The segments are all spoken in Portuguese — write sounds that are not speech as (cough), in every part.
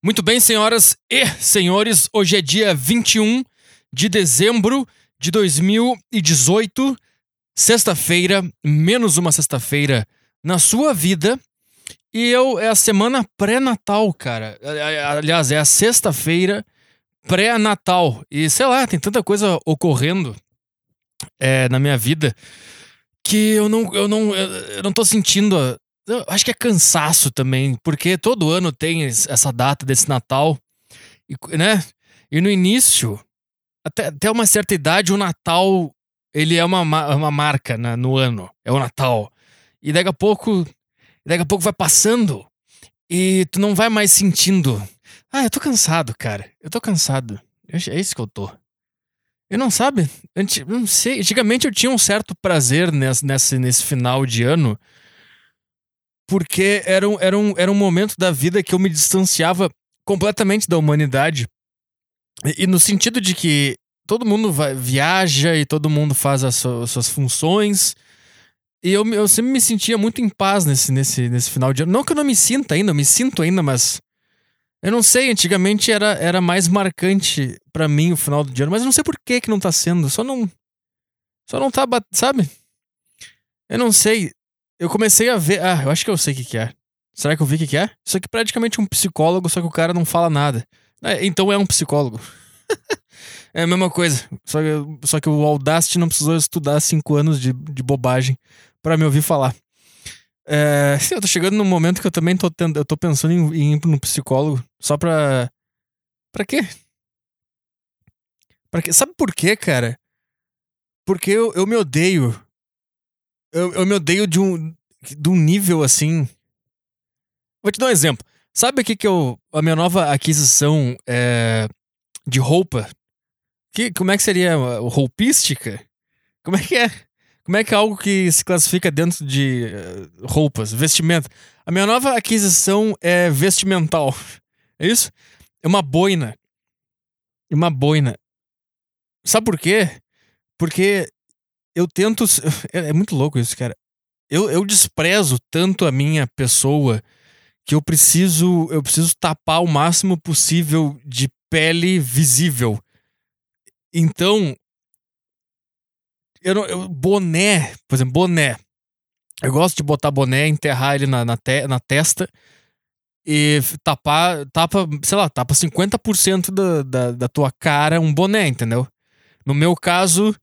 Muito bem, senhoras e senhores, hoje é dia 21 de dezembro de 2018, sexta-feira, menos uma sexta-feira na sua vida. E eu é a semana pré-natal, cara. Aliás, é a sexta-feira pré-natal. E sei lá, tem tanta coisa ocorrendo é, na minha vida que eu não, eu não, eu não tô sentindo. Eu acho que é cansaço também, porque todo ano tem essa data desse Natal, e, né? E no início, até, até uma certa idade, o Natal ele é uma, uma marca né, no ano. É o Natal. E daqui a pouco. Daqui a pouco vai passando e tu não vai mais sentindo. Ah, eu tô cansado, cara. Eu tô cansado. É isso que eu tô. Eu não sabe? Antes, não sei. Antigamente eu tinha um certo prazer nesse, nesse, nesse final de ano. Porque era um, era, um, era um momento da vida que eu me distanciava completamente da humanidade. E, e no sentido de que todo mundo vai, viaja e todo mundo faz as, as suas funções. E eu, eu sempre me sentia muito em paz nesse, nesse, nesse final de ano. Não que eu não me sinta ainda, eu me sinto ainda, mas eu não sei, antigamente era, era mais marcante para mim o final do ano, mas eu não sei por que que não tá sendo. Só não. Só não tá, sabe? Eu não sei. Eu comecei a ver. Ah, eu acho que eu sei o que, que é. Será que eu vi o que, que é? Isso aqui é praticamente um psicólogo, só que o cara não fala nada. É, então é um psicólogo. (laughs) é a mesma coisa. Só que, só que o Audacity não precisou estudar cinco anos de, de bobagem para me ouvir falar. É, (laughs) eu tô chegando num momento que eu também tô, tendo, eu tô pensando em, em ir no psicólogo só pra. Pra quê? Pra quê? Sabe por quê, cara? Porque eu, eu me odeio. Eu, eu me odeio de um, de um nível assim. Vou te dar um exemplo. Sabe o que eu. A minha nova aquisição é, de roupa? Que, como é que seria? Roupística? Como é que é? Como é que é algo que se classifica dentro de uh, roupas, vestimenta? A minha nova aquisição é vestimental. É isso? É uma boina. Uma boina. Sabe por quê? Porque eu tento. (laughs) É, é muito louco isso, cara. Eu, eu desprezo tanto a minha pessoa que eu preciso eu preciso tapar o máximo possível de pele visível. Então, eu, eu, boné, por exemplo, boné. Eu gosto de botar boné, enterrar ele na, na, te, na testa e tapar, tapa, sei lá, tapa 50% da, da, da tua cara um boné, entendeu? No meu caso,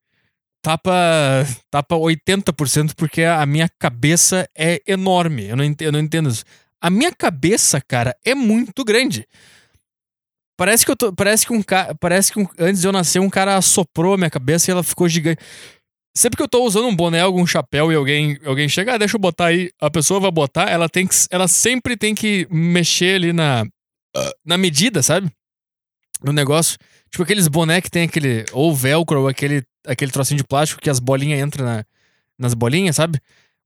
tapa, tapa 80% porque a minha cabeça é enorme. Eu não, entendo, eu não entendo isso. A minha cabeça, cara, é muito grande. Parece que eu tô, parece que um parece que um, antes de eu nascer um cara assoprou a minha cabeça e ela ficou gigante. Sempre que eu tô usando um boné, algum chapéu e alguém, alguém chega, ah, deixa eu botar aí, a pessoa vai botar, ela tem que, ela sempre tem que mexer ali na, na medida, sabe? No negócio. Tipo aqueles boné que tem aquele, ou velcro, ou aquele, aquele trocinho de plástico que as bolinhas entram na, nas bolinhas, sabe?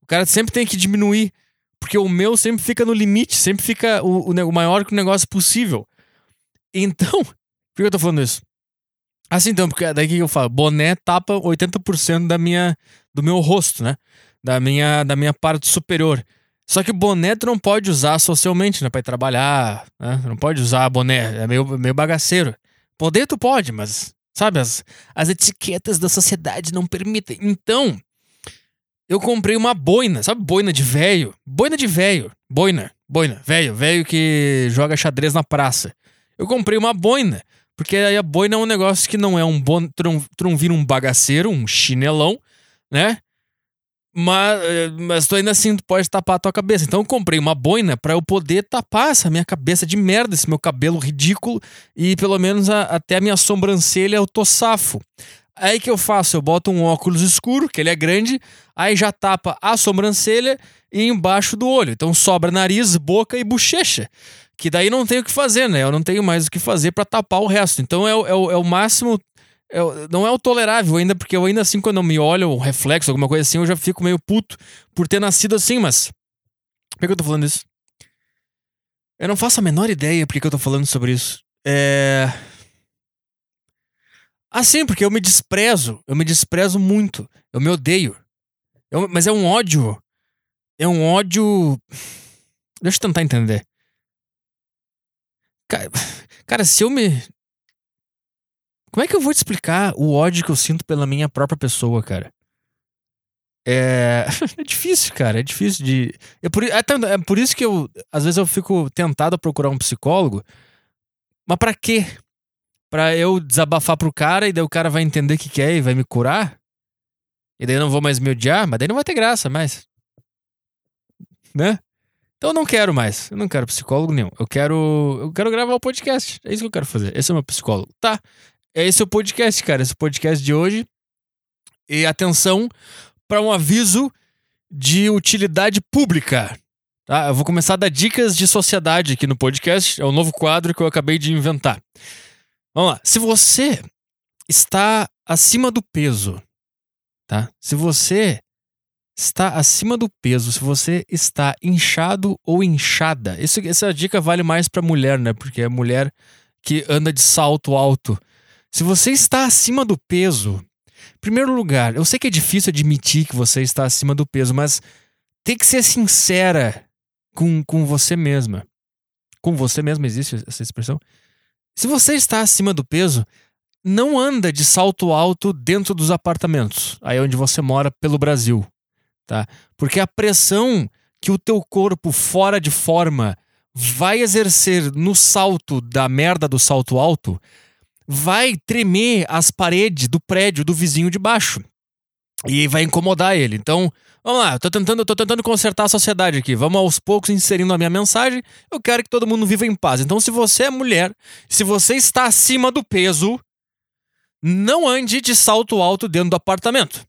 O cara sempre tem que diminuir, porque o meu sempre fica no limite, sempre fica o, o, o maior que o negócio possível. Então, (laughs) por que eu tô falando isso? Assim, então, porque daí que eu falo, boné tapa 80% da minha, do meu rosto, né? Da minha, da minha parte superior. Só que boné tu não pode usar socialmente, né? Pra ir trabalhar, né? Não pode usar boné, é meio, meio bagaceiro. Poder tu pode, mas, sabe, as, as etiquetas da sociedade não permitem. Então, eu comprei uma boina, sabe boina de velho? Boina de velho, boina, boina, velho, velho que joga xadrez na praça. Eu comprei uma boina. Porque aí a boina é um negócio que não é um bom. Tu não, tu não vira um bagaceiro, um chinelão, né? Mas, eh, mas tu ainda assim tu pode tapar a tua cabeça. Então eu comprei uma boina para eu poder tapar essa minha cabeça de merda, esse meu cabelo ridículo e pelo menos a, até a minha sobrancelha eu tô safo. Aí que eu faço? Eu boto um óculos escuro, que ele é grande, aí já tapa a sobrancelha e embaixo do olho. Então sobra nariz, boca e bochecha. Que daí não tem o que fazer, né? Eu não tenho mais o que fazer para tapar o resto. Então é, é, é o máximo. É, não é o tolerável ainda, porque eu ainda assim, quando eu me olho, o reflexo, alguma coisa assim, eu já fico meio puto por ter nascido assim, mas. Por que eu tô falando isso? Eu não faço a menor ideia por que eu tô falando sobre isso. É. Assim, porque eu me desprezo. Eu me desprezo muito. Eu me odeio. Eu, mas é um ódio. É um ódio. Deixa eu tentar entender. Cara, cara, se eu me. Como é que eu vou te explicar o ódio que eu sinto pela minha própria pessoa, cara? É, (laughs) é difícil, cara. É difícil de. É por, é, é por isso que eu. Às vezes eu fico tentado a procurar um psicólogo. Mas pra quê? Pra eu desabafar pro cara e daí o cara vai entender o que, é e vai me curar? E daí eu não vou mais me odiar? Mas daí não vai ter graça mais. Né? Então eu não quero mais. Eu não quero psicólogo nenhum. Eu quero. Eu quero gravar o podcast. É isso que eu quero fazer. Esse é o meu psicólogo. Tá. É esse o podcast, cara. Esse o podcast de hoje. E atenção para um aviso de utilidade pública. Tá? Eu vou começar a dar dicas de sociedade aqui no podcast. É um novo quadro que eu acabei de inventar. Vamos lá. Se você está acima do peso, tá? Se você está acima do peso, se você está inchado ou inchada. Isso, essa dica vale mais para mulher, né? Porque é mulher que anda de salto alto. Se você está acima do peso, primeiro lugar, eu sei que é difícil admitir que você está acima do peso, mas tem que ser sincera com, com você mesma. Com você mesma existe essa expressão? Se você está acima do peso, não anda de salto alto dentro dos apartamentos, aí onde você mora pelo Brasil tá? Porque a pressão que o teu corpo fora de forma vai exercer no salto da merda do salto alto vai tremer as paredes do prédio do vizinho de baixo e vai incomodar ele. Então, vamos lá, eu tô tentando, tô tentando consertar a sociedade aqui. Vamos aos poucos inserindo a minha mensagem. Eu quero que todo mundo viva em paz. Então, se você é mulher, se você está acima do peso, não ande de salto alto dentro do apartamento.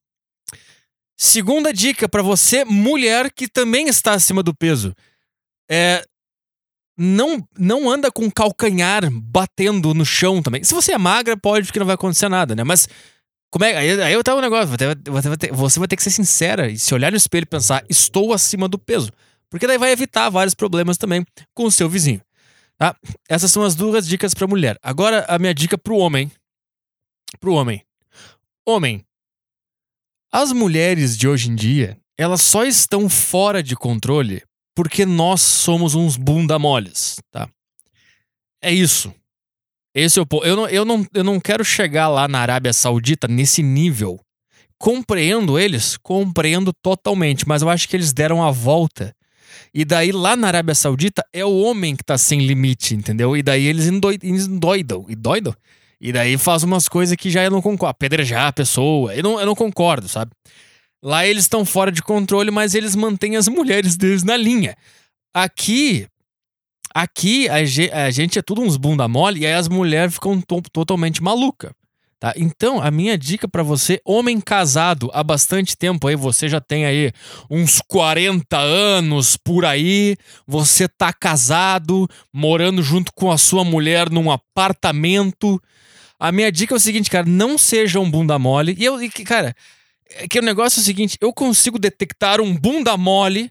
Segunda dica para você, mulher que também está acima do peso. É, não, não anda com calcanhar batendo no chão também. Se você é magra, pode, porque não vai acontecer nada, né? Mas como é, aí, aí eu tava um negócio, você vai, ter, você vai ter que ser sincera e se olhar no espelho e pensar, estou acima do peso. Porque daí vai evitar vários problemas também com o seu vizinho. Tá? Essas são as duas dicas para mulher. Agora a minha dica pro homem. Pro homem. Homem, as mulheres de hoje em dia, elas só estão fora de controle porque nós somos uns bunda moles, tá? É isso. Esse é o. Eu não, eu, não, eu não quero chegar lá na Arábia Saudita nesse nível. Compreendo eles? Compreendo totalmente, mas eu acho que eles deram a volta. E daí lá na Arábia Saudita é o homem que tá sem limite, entendeu? E daí eles endoidam. E doidam? E daí faz umas coisas que já eu não concordo. Apedrejar a pessoa. Eu não, eu não concordo, sabe? Lá eles estão fora de controle, mas eles mantêm as mulheres deles na linha. Aqui. Aqui a, a gente é tudo uns bunda mole e aí as mulheres ficam to totalmente maluca. Tá? Então, a minha dica para você, homem casado há bastante tempo aí, você já tem aí uns 40 anos por aí, você tá casado, morando junto com a sua mulher num apartamento, a minha dica é o seguinte, cara, não seja um bunda mole. E eu, cara, é que o negócio é o seguinte, eu consigo detectar um bunda mole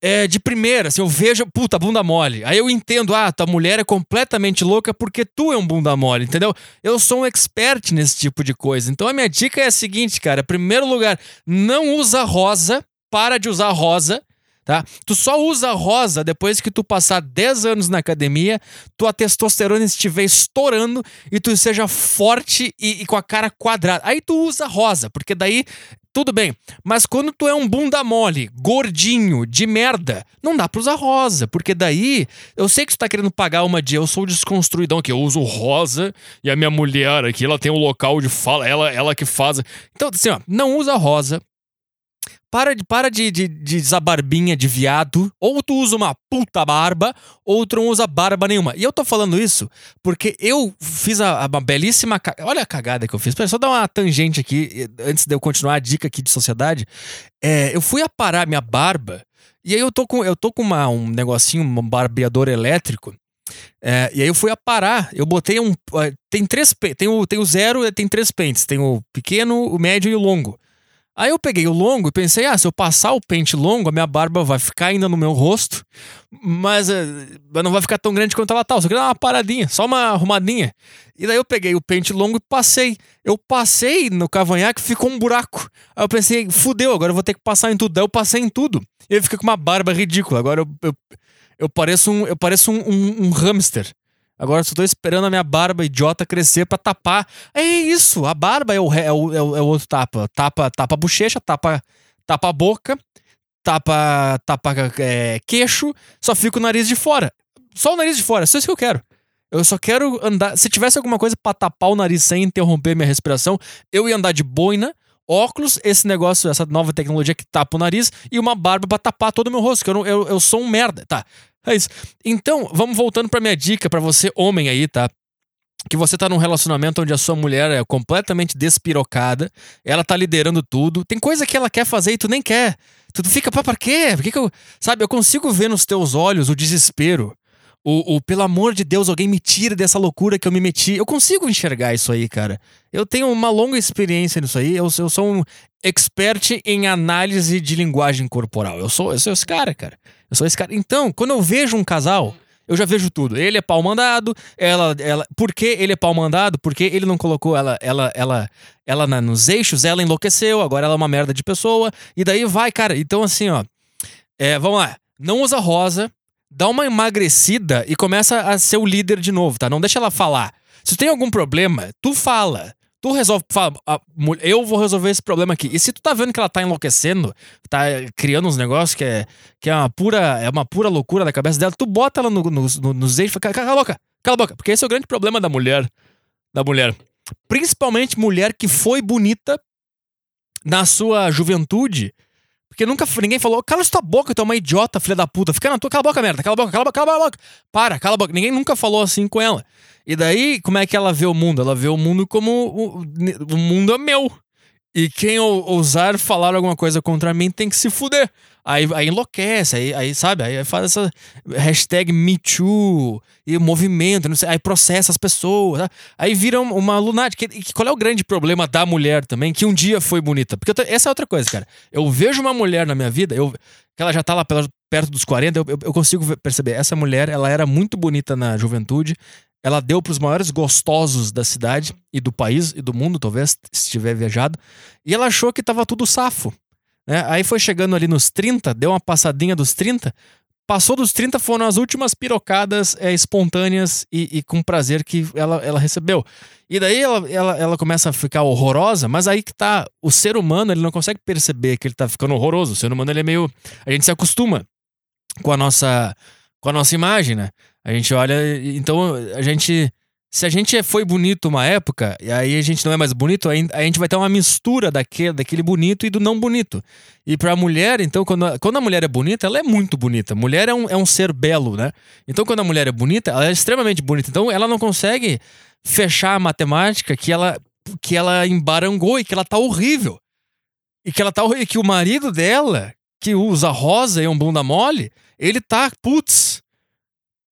é, de primeira, se eu vejo, puta, bunda mole. Aí eu entendo, ah, tua mulher é completamente louca porque tu é um bunda mole, entendeu? Eu sou um expert nesse tipo de coisa. Então a minha dica é a seguinte, cara, primeiro lugar, não usa rosa, para de usar rosa tá? Tu só usa rosa depois que tu passar 10 anos na academia, tua testosterona estiver estourando e tu seja forte e, e com a cara quadrada. Aí tu usa rosa, porque daí tudo bem. Mas quando tu é um bunda mole, gordinho, de merda, não dá pra usar rosa. Porque daí, eu sei que tu tá querendo pagar uma de eu sou desconstruidão, que eu uso rosa e a minha mulher aqui, ela tem um local de fala, ela, ela que faz. Então, assim, ó, não usa rosa. Para, de, para de, de, de usar barbinha de viado. Ou tu usa uma puta barba, ou tu não usa barba nenhuma. E eu tô falando isso porque eu fiz a, a uma belíssima. Olha a cagada que eu fiz. Pera, só dar uma tangente aqui, antes de eu continuar a dica aqui de sociedade. É, eu fui aparar minha barba. E aí eu tô com, eu tô com uma, um negocinho, um barbeador elétrico. É, e aí eu fui aparar. Eu botei um. Tem três. Tem o, tem o zero, tem três pentes. Tem o pequeno, o médio e o longo. Aí eu peguei o longo e pensei, ah, se eu passar o pente longo, a minha barba vai ficar ainda no meu rosto, mas uh, não vai ficar tão grande quanto ela tá. Eu só queria dar uma paradinha, só uma arrumadinha. E daí eu peguei o pente longo e passei. Eu passei no cavanhaque ficou um buraco. Aí eu pensei, fudeu, agora eu vou ter que passar em tudo. Daí eu passei em tudo. E eu fiquei com uma barba ridícula. Agora eu, eu, eu pareço um, eu pareço um, um, um hamster. Agora só tô esperando a minha barba idiota crescer pra tapar. É isso, a barba é o, é o, é o, é o outro tapa. Tapa, tapa bochecha, tapa, tapa boca, tapa, tapa é, queixo, só fica o nariz de fora. Só o nariz de fora, só isso que eu quero. Eu só quero andar. Se tivesse alguma coisa pra tapar o nariz sem interromper minha respiração, eu ia andar de boina, óculos, esse negócio, essa nova tecnologia que tapa o nariz, e uma barba pra tapar todo o meu rosto, que eu, não, eu, eu sou um merda, tá? É isso. Então, vamos voltando pra minha dica para você, homem aí, tá? que você tá num relacionamento onde a sua mulher é completamente despirocada, ela tá liderando tudo, tem coisa que ela quer fazer e tu nem quer. Tu fica, pá, pra quê? Por que, que eu. Sabe, eu consigo ver nos teus olhos o desespero. O, o, pelo amor de Deus, alguém me tira dessa loucura que eu me meti. Eu consigo enxergar isso aí, cara. Eu tenho uma longa experiência nisso aí. Eu, eu sou um expert em análise de linguagem corporal. Eu sou, eu sou esse cara, cara. Eu sou esse cara. Então, quando eu vejo um casal, eu já vejo tudo. Ele é pau mandado, ela, ela. Por que ele é pau mandado? Porque ele não colocou ela, ela, ela, ela nos eixos, ela enlouqueceu, agora ela é uma merda de pessoa. E daí vai, cara. Então, assim, ó. É, vamos lá. Não usa rosa, dá uma emagrecida e começa a ser o líder de novo, tá? Não deixa ela falar. Se tem algum problema, tu fala. Tu resolve, fala, eu vou resolver esse problema aqui. E se tu tá vendo que ela tá enlouquecendo, tá criando uns negócios que é, que é uma pura é uma pura loucura da cabeça dela, tu bota ela no, no, no, nos eixos e fala, cala a boca, cala a boca. Porque esse é o grande problema da mulher. Da mulher. Principalmente mulher que foi bonita na sua juventude porque nunca ninguém falou, cala tua boca, tu é uma idiota, filha da puta. Fica na tua, cala a boca, merda, cala a boca, cala a boca, cala a boca. Para, cala a boca. Ninguém nunca falou assim com ela. E daí, como é que ela vê o mundo? Ela vê o mundo como o, o mundo é meu. E quem ousar falar alguma coisa contra mim tem que se fuder. Aí, aí enlouquece, aí, aí sabe? Aí faz essa hashtag MeToo e movimento, não sei, aí processa as pessoas. Tá? Aí vira uma lunática. E qual é o grande problema da mulher também, que um dia foi bonita? Porque tô, essa é outra coisa, cara. Eu vejo uma mulher na minha vida, eu, que ela já tá lá pela, perto dos 40, eu, eu, eu consigo perceber. Essa mulher, ela era muito bonita na juventude, ela deu para os maiores gostosos da cidade e do país e do mundo, talvez, se tiver viajado, e ela achou que tava tudo safo. Né? Aí foi chegando ali nos 30, deu uma passadinha dos 30. Passou dos 30, foram as últimas pirocadas é, espontâneas e, e, com prazer que ela, ela recebeu. E daí ela, ela, ela começa a ficar horrorosa, mas aí que tá. O ser humano, ele não consegue perceber que ele tá ficando horroroso. O ser humano, ele é meio. A gente se acostuma com a nossa, com a nossa imagem, né? A gente olha. Então a gente se a gente foi bonito uma época, e aí a gente não é mais bonito, a gente vai ter uma mistura daquele, daquele bonito e do não bonito. E pra mulher, então, quando a, quando a mulher é bonita, ela é muito bonita. Mulher é um, é um ser belo, né? Então, quando a mulher é bonita, ela é extremamente bonita. Então, ela não consegue fechar a matemática que ela, que ela embarangou e que ela tá horrível. E que ela tá horrível. E que o marido dela, que usa rosa e um bunda mole, ele tá, putz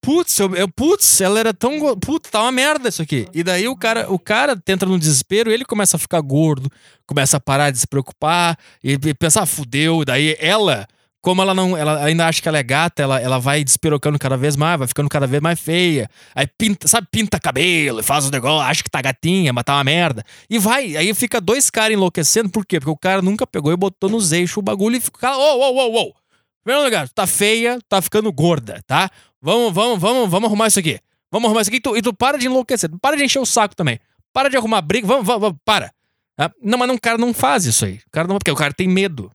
Putz, eu, eu, putz, ela era tão. Putz, tá uma merda isso aqui. E daí o cara, o cara tenta no desespero, ele começa a ficar gordo, começa a parar de se preocupar e, e pensar, ah, fudeu. Daí ela, como ela não. Ela ainda acha que ela é gata, ela, ela vai despirocando cada vez mais, vai ficando cada vez mais feia. Aí pinta, sabe, pinta cabelo, faz os negócios, acha que tá gatinha, mas tá uma merda. E vai, aí fica dois caras enlouquecendo, por quê? Porque o cara nunca pegou e botou nos eixos o bagulho e fica. Ô, ô, ô, ô! Primeiro lugar, tá feia, tá ficando gorda, tá? Vamos, vamos, vamos, vamos arrumar isso aqui. Vamos arrumar isso aqui e tu, e tu para de enlouquecer. Para de encher o saco também. Para de arrumar briga. Vamos, vamos, vamos para. Ah, não, mas não, o cara não faz isso aí. O cara não, porque o cara tem medo.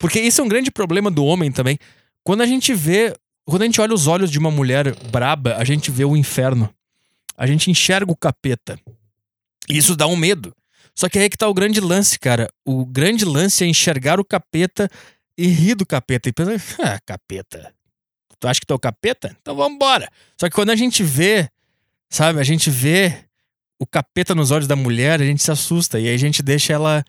Porque isso é um grande problema do homem também. Quando a gente vê. Quando a gente olha os olhos de uma mulher braba, a gente vê o inferno. A gente enxerga o capeta. E isso dá um medo. Só que aí que tá o grande lance, cara. O grande lance é enxergar o capeta e rir do capeta. E pensar, ah, capeta. Tu acha que tu é o capeta? Então vamos embora. Só que quando a gente vê, sabe, a gente vê o capeta nos olhos da mulher, a gente se assusta. E aí a gente deixa ela.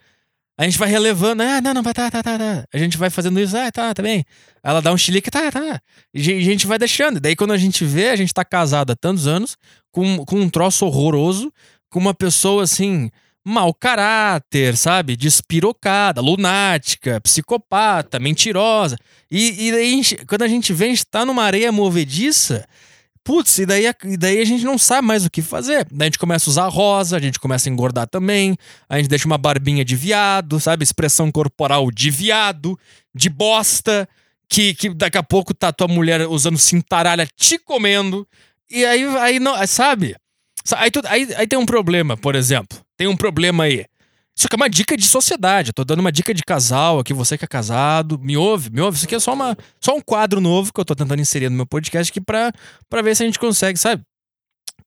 A gente vai relevando, ah, não, não, tá, tá, tá, tá. A gente vai fazendo isso, ah, tá, tá bem. Ela dá um chilique, tá, tá. E a gente vai deixando. Daí quando a gente vê, a gente tá casado há tantos anos, com, com um troço horroroso, com uma pessoa assim, mau caráter, sabe? Despirocada, lunática, psicopata, mentirosa. E, e daí, quando a gente vê, a gente tá numa areia movediça. Putz, e daí, e daí a gente não sabe mais o que fazer. Daí a gente começa a usar rosa, a gente começa a engordar também, a gente deixa uma barbinha de viado, sabe? Expressão corporal de viado, de bosta, que, que daqui a pouco tá tua mulher usando cintaralha te comendo, E aí, aí não, sabe? Aí, tu, aí, aí tem um problema, por exemplo. Tem um problema aí. Isso aqui é uma dica de sociedade. Eu tô dando uma dica de casal aqui, você que é casado. Me ouve, me ouve. Isso aqui é só, uma, só um quadro novo que eu tô tentando inserir no meu podcast aqui pra, pra ver se a gente consegue, sabe?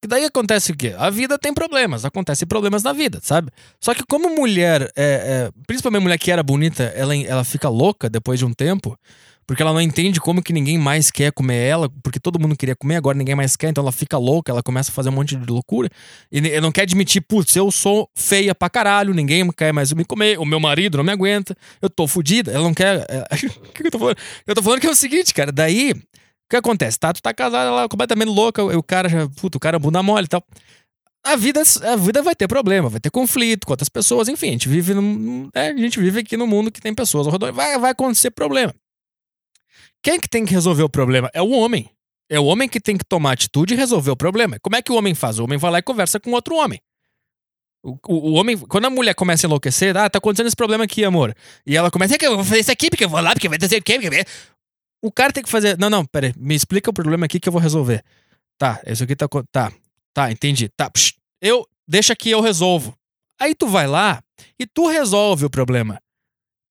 Que daí acontece o quê? A vida tem problemas, acontecem problemas na vida, sabe? Só que como mulher, é, é, principalmente mulher que era bonita, ela, ela fica louca depois de um tempo, porque ela não entende como que ninguém mais quer comer ela, porque todo mundo queria comer, agora ninguém mais quer, então ela fica louca, ela começa a fazer um monte de loucura. E não quer admitir, putz, eu sou feia pra caralho, ninguém quer mais me comer, o meu marido não me aguenta, eu tô fodida, ela não quer. É, (laughs) o que eu tô falando? Eu tô falando que é o seguinte, cara, daí. O que acontece? Tá, tu tá casada, ela é completamente louca, o cara já. O cara é bunda mole e tal a vida, a vida vai ter problema, vai ter conflito com outras pessoas, enfim, a gente vive num, é, a gente vive aqui no mundo que tem pessoas ao redor, vai, vai acontecer problema. Quem que tem que resolver o problema? É o homem. É o homem que tem que tomar atitude e resolver o problema. Como é que o homem faz? O homem vai lá e conversa com outro homem. O, o, o homem, quando a mulher começa a enlouquecer, ah, tá acontecendo esse problema aqui, amor. E ela começa, é que eu vou fazer isso aqui, porque eu vou lá, porque vai ter o quê? O cara tem que fazer, não, não, peraí, me explica o problema aqui que eu vou resolver. Tá, isso aqui tá, tá, tá, entendi. Tá, psh, eu, deixa que eu resolvo. Aí tu vai lá e tu resolve o problema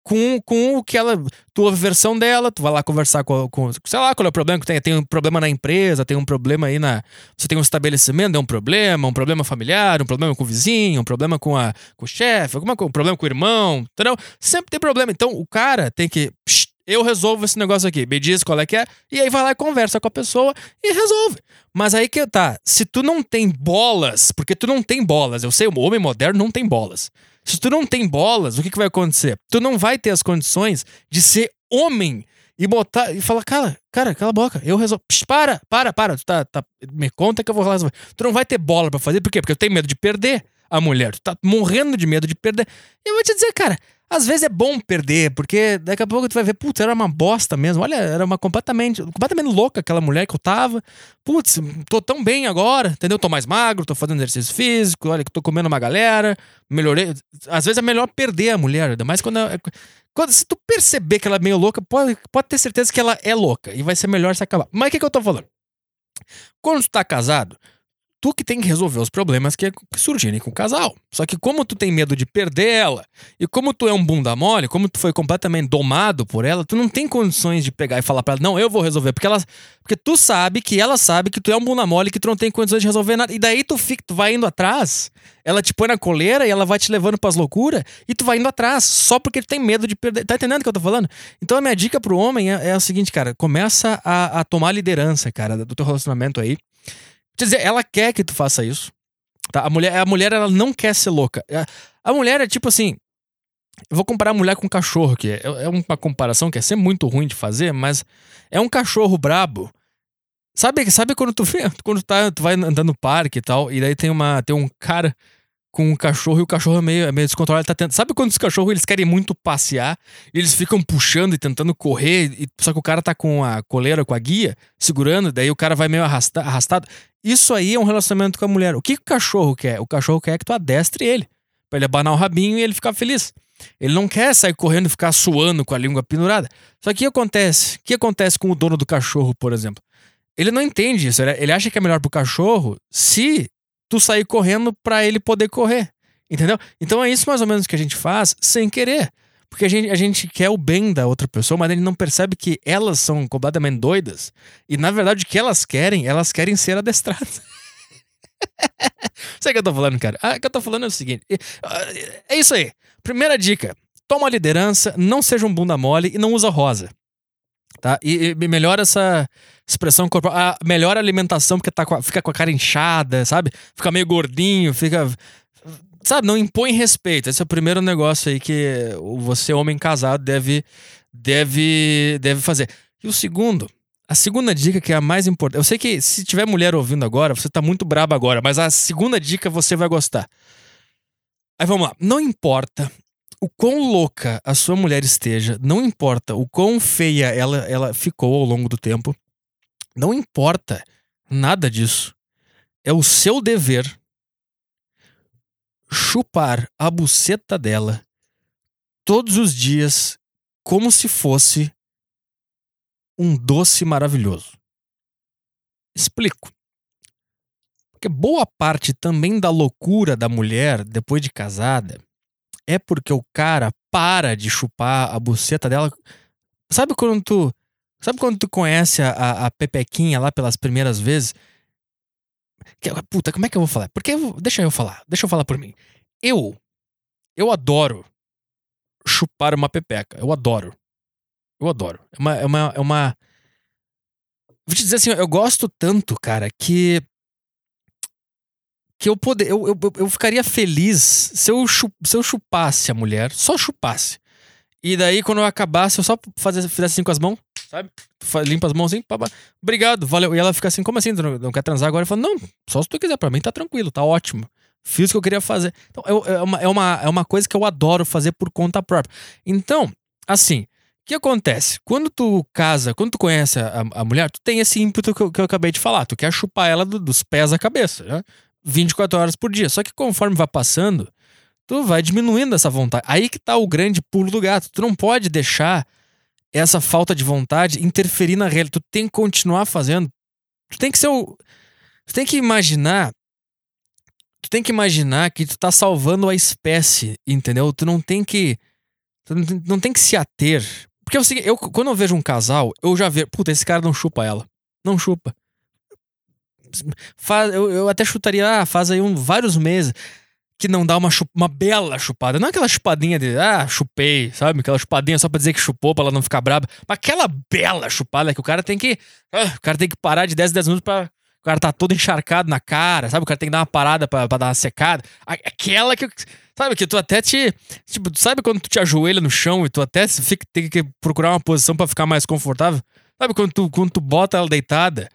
com, com o que ela. Tua versão dela, tu vai lá conversar com, com. Sei lá qual é o problema que tem. Tem um problema na empresa, tem um problema aí na. Você tem um estabelecimento, é um problema, um problema familiar, um problema com o vizinho, um problema com, a, com o chefe, alguma um problema com o irmão, entendeu? Sempre tem problema. Então o cara tem que. Psh, eu resolvo esse negócio aqui, me diz qual é que é, e aí vai lá e conversa com a pessoa e resolve. Mas aí que tá, se tu não tem bolas, porque tu não tem bolas, eu sei, o homem moderno não tem bolas. Se tu não tem bolas, o que, que vai acontecer? Tu não vai ter as condições de ser homem e botar e falar, cara, cara, cala a boca, eu resolvo. Psh, para, para, para, tu tá, tá, me conta que eu vou resolver. Tu não vai ter bola para fazer, por quê? Porque eu tenho medo de perder a mulher, tu tá morrendo de medo de perder. Eu vou te dizer, cara, às vezes é bom perder, porque daqui a pouco tu vai ver, putz, era uma bosta mesmo. Olha, era uma completamente, completamente louca aquela mulher que eu tava. Putz, tô tão bem agora, entendeu? Tô mais magro, tô fazendo exercício físico, olha que tô comendo uma galera, melhorei. Às vezes é melhor perder a mulher, ainda mais quando, é, quando se tu perceber que ela é meio louca, pode, pode ter certeza que ela é louca e vai ser melhor se acabar. Mas o que, que eu tô falando? Quando tu tá casado, tu que tem que resolver os problemas que surgirem com o casal. Só que como tu tem medo de perder ela, e como tu é um bunda mole, como tu foi completamente domado por ela, tu não tem condições de pegar e falar para ela, não, eu vou resolver, porque ela porque tu sabe que ela sabe que tu é um bunda mole que tu não tem condições de resolver nada. E daí tu fica, tu vai indo atrás, ela te põe na coleira e ela vai te levando pras loucuras, e tu vai indo atrás, só porque tu tem medo de perder. Tá entendendo o que eu tô falando? Então a minha dica pro homem é, é o seguinte, cara, começa a, a tomar liderança, cara, do teu relacionamento aí. Quer dizer, ela quer que tu faça isso. Tá? A mulher, a mulher ela não quer ser louca. A, mulher é tipo assim. Eu vou comparar a mulher com um cachorro, que é, é uma comparação que é sempre muito ruim de fazer, mas é um cachorro brabo. Sabe, sabe quando tu, (laughs) quando tu, tá, tu vai andando no parque e tal, e daí tem, uma, tem um cara com um cachorro e o cachorro é meio, é meio descontrolado. Tá tentando... Sabe quando os cachorros eles querem muito passear eles ficam puxando e tentando correr, e... só que o cara tá com a coleira, com a guia, segurando, daí o cara vai meio arrasta... arrastado. Isso aí é um relacionamento com a mulher. O que, que o cachorro quer? O cachorro quer que tu adestre ele, pra ele abanar o rabinho e ele ficar feliz. Ele não quer sair correndo e ficar suando com a língua pendurada. Só que o que acontece? O que acontece com o dono do cachorro, por exemplo? Ele não entende isso. Ele acha que é melhor pro cachorro se tu sair correndo para ele poder correr. Entendeu? Então é isso mais ou menos que a gente faz sem querer. Porque a gente, a gente quer o bem da outra pessoa, mas ele não percebe que elas são completamente doidas. E na verdade o que elas querem, elas querem ser adestradas. (laughs) Sabe o que eu tô falando, cara? Ah, o que eu tô falando é o seguinte: é isso aí. Primeira dica: toma a liderança, não seja um bunda mole e não usa rosa. Tá? E, e melhora essa expressão corporal. A melhor alimentação, porque tá com a, fica com a cara inchada, sabe? Fica meio gordinho, fica. Sabe, não impõe respeito. Esse é o primeiro negócio aí que você, homem casado, deve, deve, deve fazer. E o segundo, a segunda dica que é a mais importante. Eu sei que se tiver mulher ouvindo agora, você tá muito braba agora, mas a segunda dica você vai gostar. Aí vamos lá. Não importa o quão louca a sua mulher esteja, não importa o quão feia ela, ela ficou ao longo do tempo, não importa nada disso. É o seu dever chupar a buceta dela todos os dias como se fosse um doce maravilhoso. Explico. Porque boa parte também da loucura da mulher depois de casada é porque o cara para de chupar a buceta dela. Sabe quando tu. Sabe quando tu conhece a, a, Pepequinha lá pelas primeiras vezes? Que, puta, como é que eu vou falar? Porque deixa eu falar, deixa eu falar por mim. Eu, eu adoro chupar uma pepeca. Eu adoro. Eu adoro. É uma, é uma, é uma. Vou te dizer assim, eu gosto tanto, cara, que. Que eu poder. Eu, eu, eu ficaria feliz se eu, chup, se eu chupasse a mulher, só chupasse. E daí, quando eu acabasse, eu só fizesse assim com as mãos, sabe? Limpa as mãos assim, pá. obrigado, valeu. E ela fica assim, como assim? Não, não quer transar agora? Eu falo, não, só se tu quiser, pra mim tá tranquilo, tá ótimo. Fiz o que eu queria fazer. Então, eu, é, uma, é, uma, é uma coisa que eu adoro fazer por conta própria. Então, assim, o que acontece? Quando tu casa, quando tu conhece a, a mulher, tu tem esse ímpeto que eu, que eu, acabei de falar. Tu quer chupar ela do, dos pés à cabeça, né? 24 horas por dia. Só que conforme vai passando, tu vai diminuindo essa vontade. Aí que tá o grande pulo do gato. Tu não pode deixar essa falta de vontade interferir na realidade. Tu tem que continuar fazendo. Tu tem que ser o. Tu tem que imaginar tu tem que imaginar que tu tá salvando a espécie, entendeu? Tu não tem que. Tu não tem que se ater. Porque é seguinte, eu, quando eu vejo um casal, eu já vejo. Puta, esse cara não chupa ela. Não chupa. Faz, eu, eu até chutaria, ah, faz aí um, vários meses que não dá uma, chup, uma bela chupada. Não aquela chupadinha de, ah, chupei, sabe? Aquela chupadinha só pra dizer que chupou, pra ela não ficar braba. Mas aquela bela chupada que o cara tem que. Ah, o cara tem que parar de 10 em 10 minutos pra o cara tá todo encharcado na cara, sabe? O cara tem que dar uma parada pra, pra dar uma secada. Aquela que. Sabe, que tu até te. Tipo, sabe quando tu te ajoelha no chão e tu até fica, tem que procurar uma posição para ficar mais confortável? Sabe quando tu, quando tu bota ela deitada?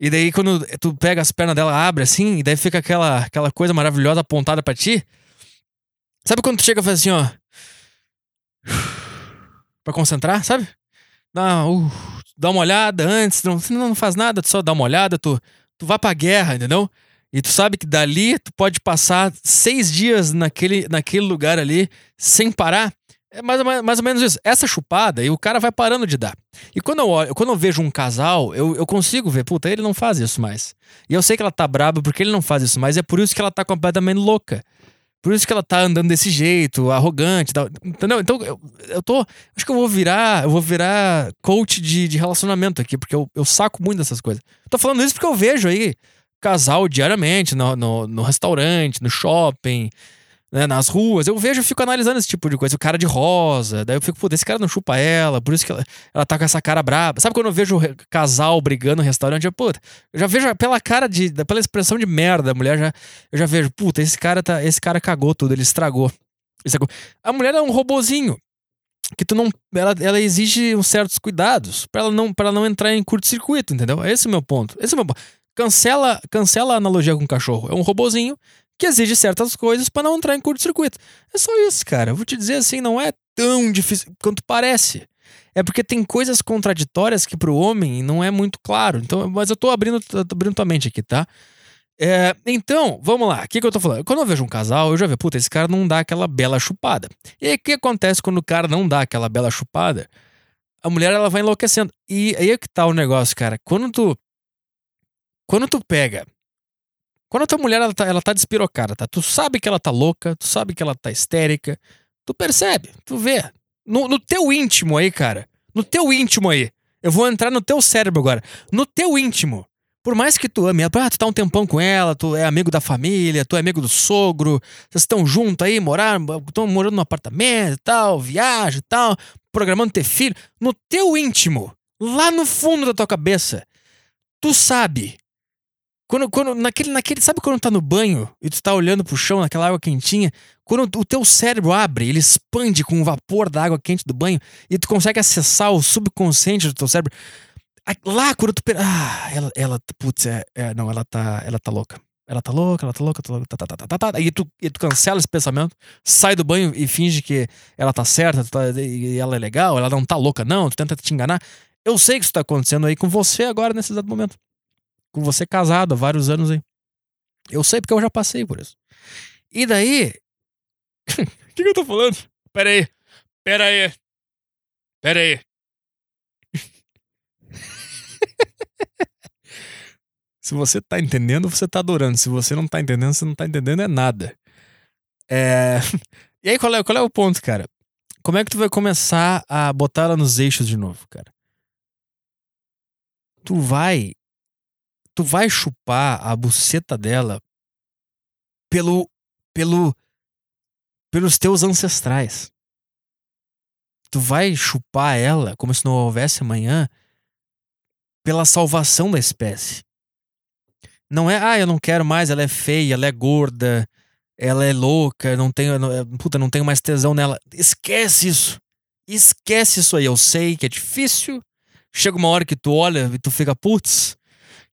E daí quando tu pega as pernas dela, abre assim, e daí fica aquela, aquela coisa maravilhosa apontada para ti? Sabe quando tu chega e faz assim, ó. pra concentrar, sabe? Dá, uh, dá uma olhada antes, não, não faz nada, tu só dá uma olhada, tu, tu vai pra guerra, entendeu? E tu sabe que dali tu pode passar seis dias naquele, naquele lugar ali sem parar. É mais ou, menos, mais ou menos isso. Essa chupada, e o cara vai parando de dar. E quando eu, olho, quando eu vejo um casal, eu, eu consigo ver, puta, ele não faz isso mais. E eu sei que ela tá braba porque ele não faz isso mais, é por isso que ela tá completamente louca. Por isso que ela tá andando desse jeito, arrogante, tal, entendeu? Então eu, eu tô. Acho que eu vou virar. Eu vou virar coach de, de relacionamento aqui, porque eu, eu saco muito dessas coisas. tô falando isso porque eu vejo aí casal diariamente no, no, no restaurante, no shopping, né, nas ruas, eu vejo, eu fico analisando esse tipo de coisa. O cara de rosa, daí eu fico, pô, esse cara não chupa ela, por isso que ela, ela tá com essa cara braba. Sabe quando eu vejo casal brigando no restaurante, eu, puta, eu já vejo pela cara de, pela expressão de merda, a mulher já, eu já vejo, puta, esse cara tá, esse cara cagou tudo, ele estragou. estragou. A mulher é um robozinho que tu não, ela, ela exige uns certos cuidados para ela não, para não entrar em curto-circuito, entendeu? Esse é o meu ponto. Esse é o meu ponto. Cancela, cancela a analogia com o cachorro. É um robozinho que exige certas coisas para não entrar em curto-circuito. É só isso, cara. Eu vou te dizer assim, não é tão difícil quanto parece. É porque tem coisas contraditórias que pro homem não é muito claro. Então, mas eu tô abrindo, tô abrindo tua mente aqui, tá? É, então, vamos lá. O que, que eu tô falando? Quando eu vejo um casal, eu já vejo, puta, esse cara não dá aquela bela chupada. E aí, o que acontece quando o cara não dá aquela bela chupada? A mulher, ela vai enlouquecendo. E aí é que tá o negócio, cara. Quando tu. Quando tu pega quando a tua mulher ela tá, ela tá despirocada, tá? Tu sabe que ela tá louca, tu sabe que ela tá histérica, tu percebe, tu vê. No, no teu íntimo aí, cara. No teu íntimo aí. Eu vou entrar no teu cérebro agora. No teu íntimo. Por mais que tu ame ah, tu tá um tempão com ela, tu é amigo da família, tu é amigo do sogro, vocês estão juntos aí, morar, estão morando num apartamento e tal, viagem e tal, programando ter filho. No teu íntimo, lá no fundo da tua cabeça, tu sabe quando, quando, naquele, naquele, sabe quando tá no banho e tu tá olhando pro chão, naquela água quentinha? Quando o teu cérebro abre, ele expande com o vapor da água quente do banho e tu consegue acessar o subconsciente do teu cérebro. Lá, quando tu. Ah, ela, ela putz, é, é, não, ela tá, ela tá louca. Ela tá louca, ela tá louca, tá louca, tá, tá, tá, tá, tá, tá. E tu, e tu cancela esse pensamento, sai do banho e finge que ela tá certa, tá, e ela é legal, ela não tá louca, não, tu tenta te enganar. Eu sei que isso tá acontecendo aí com você agora, nesse exato momento com você casado há vários anos aí. Eu sei porque eu já passei por isso. E daí. O (laughs) que, que eu tô falando? Pera aí. Pera aí. Pera aí. (laughs) Se você tá entendendo, você tá adorando. Se você não tá entendendo, você não tá entendendo é nada. É... (laughs) E aí, qual é, qual é o ponto, cara? Como é que tu vai começar a botar ela nos eixos de novo, cara? Tu vai. Tu vai chupar a buceta dela pelo. pelo. pelos teus ancestrais. Tu vai chupar ela como se não houvesse amanhã pela salvação da espécie. Não é, ah, eu não quero mais, ela é feia, ela é gorda, ela é louca, não tenho, não, puta, não tenho mais tesão nela. Esquece isso. Esquece isso aí. Eu sei que é difícil. Chega uma hora que tu olha e tu fica, putz,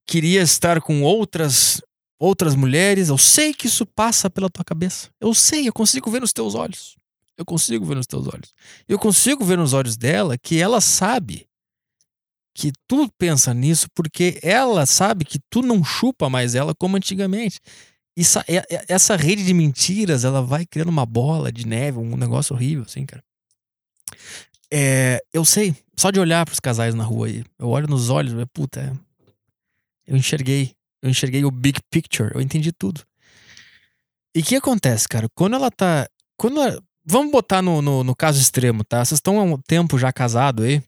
queria estar com outras outras mulheres. Eu sei que isso passa pela tua cabeça. Eu sei, eu consigo ver nos teus olhos. Eu consigo ver nos teus olhos. Eu consigo ver nos olhos dela que ela sabe que tu pensa nisso porque ela sabe que tu não chupa mais ela como antigamente. Isso, é, é, essa rede de mentiras, ela vai criando uma bola de neve, um negócio horrível, assim, cara. É, eu sei, só de olhar pros casais na rua aí, eu olho nos olhos, eu, puta, é, eu enxerguei, eu enxerguei o big picture, eu entendi tudo. E o que acontece, cara? Quando ela tá. Quando ela, vamos botar no, no, no, caso extremo, tá? Vocês estão há um tempo já casado aí.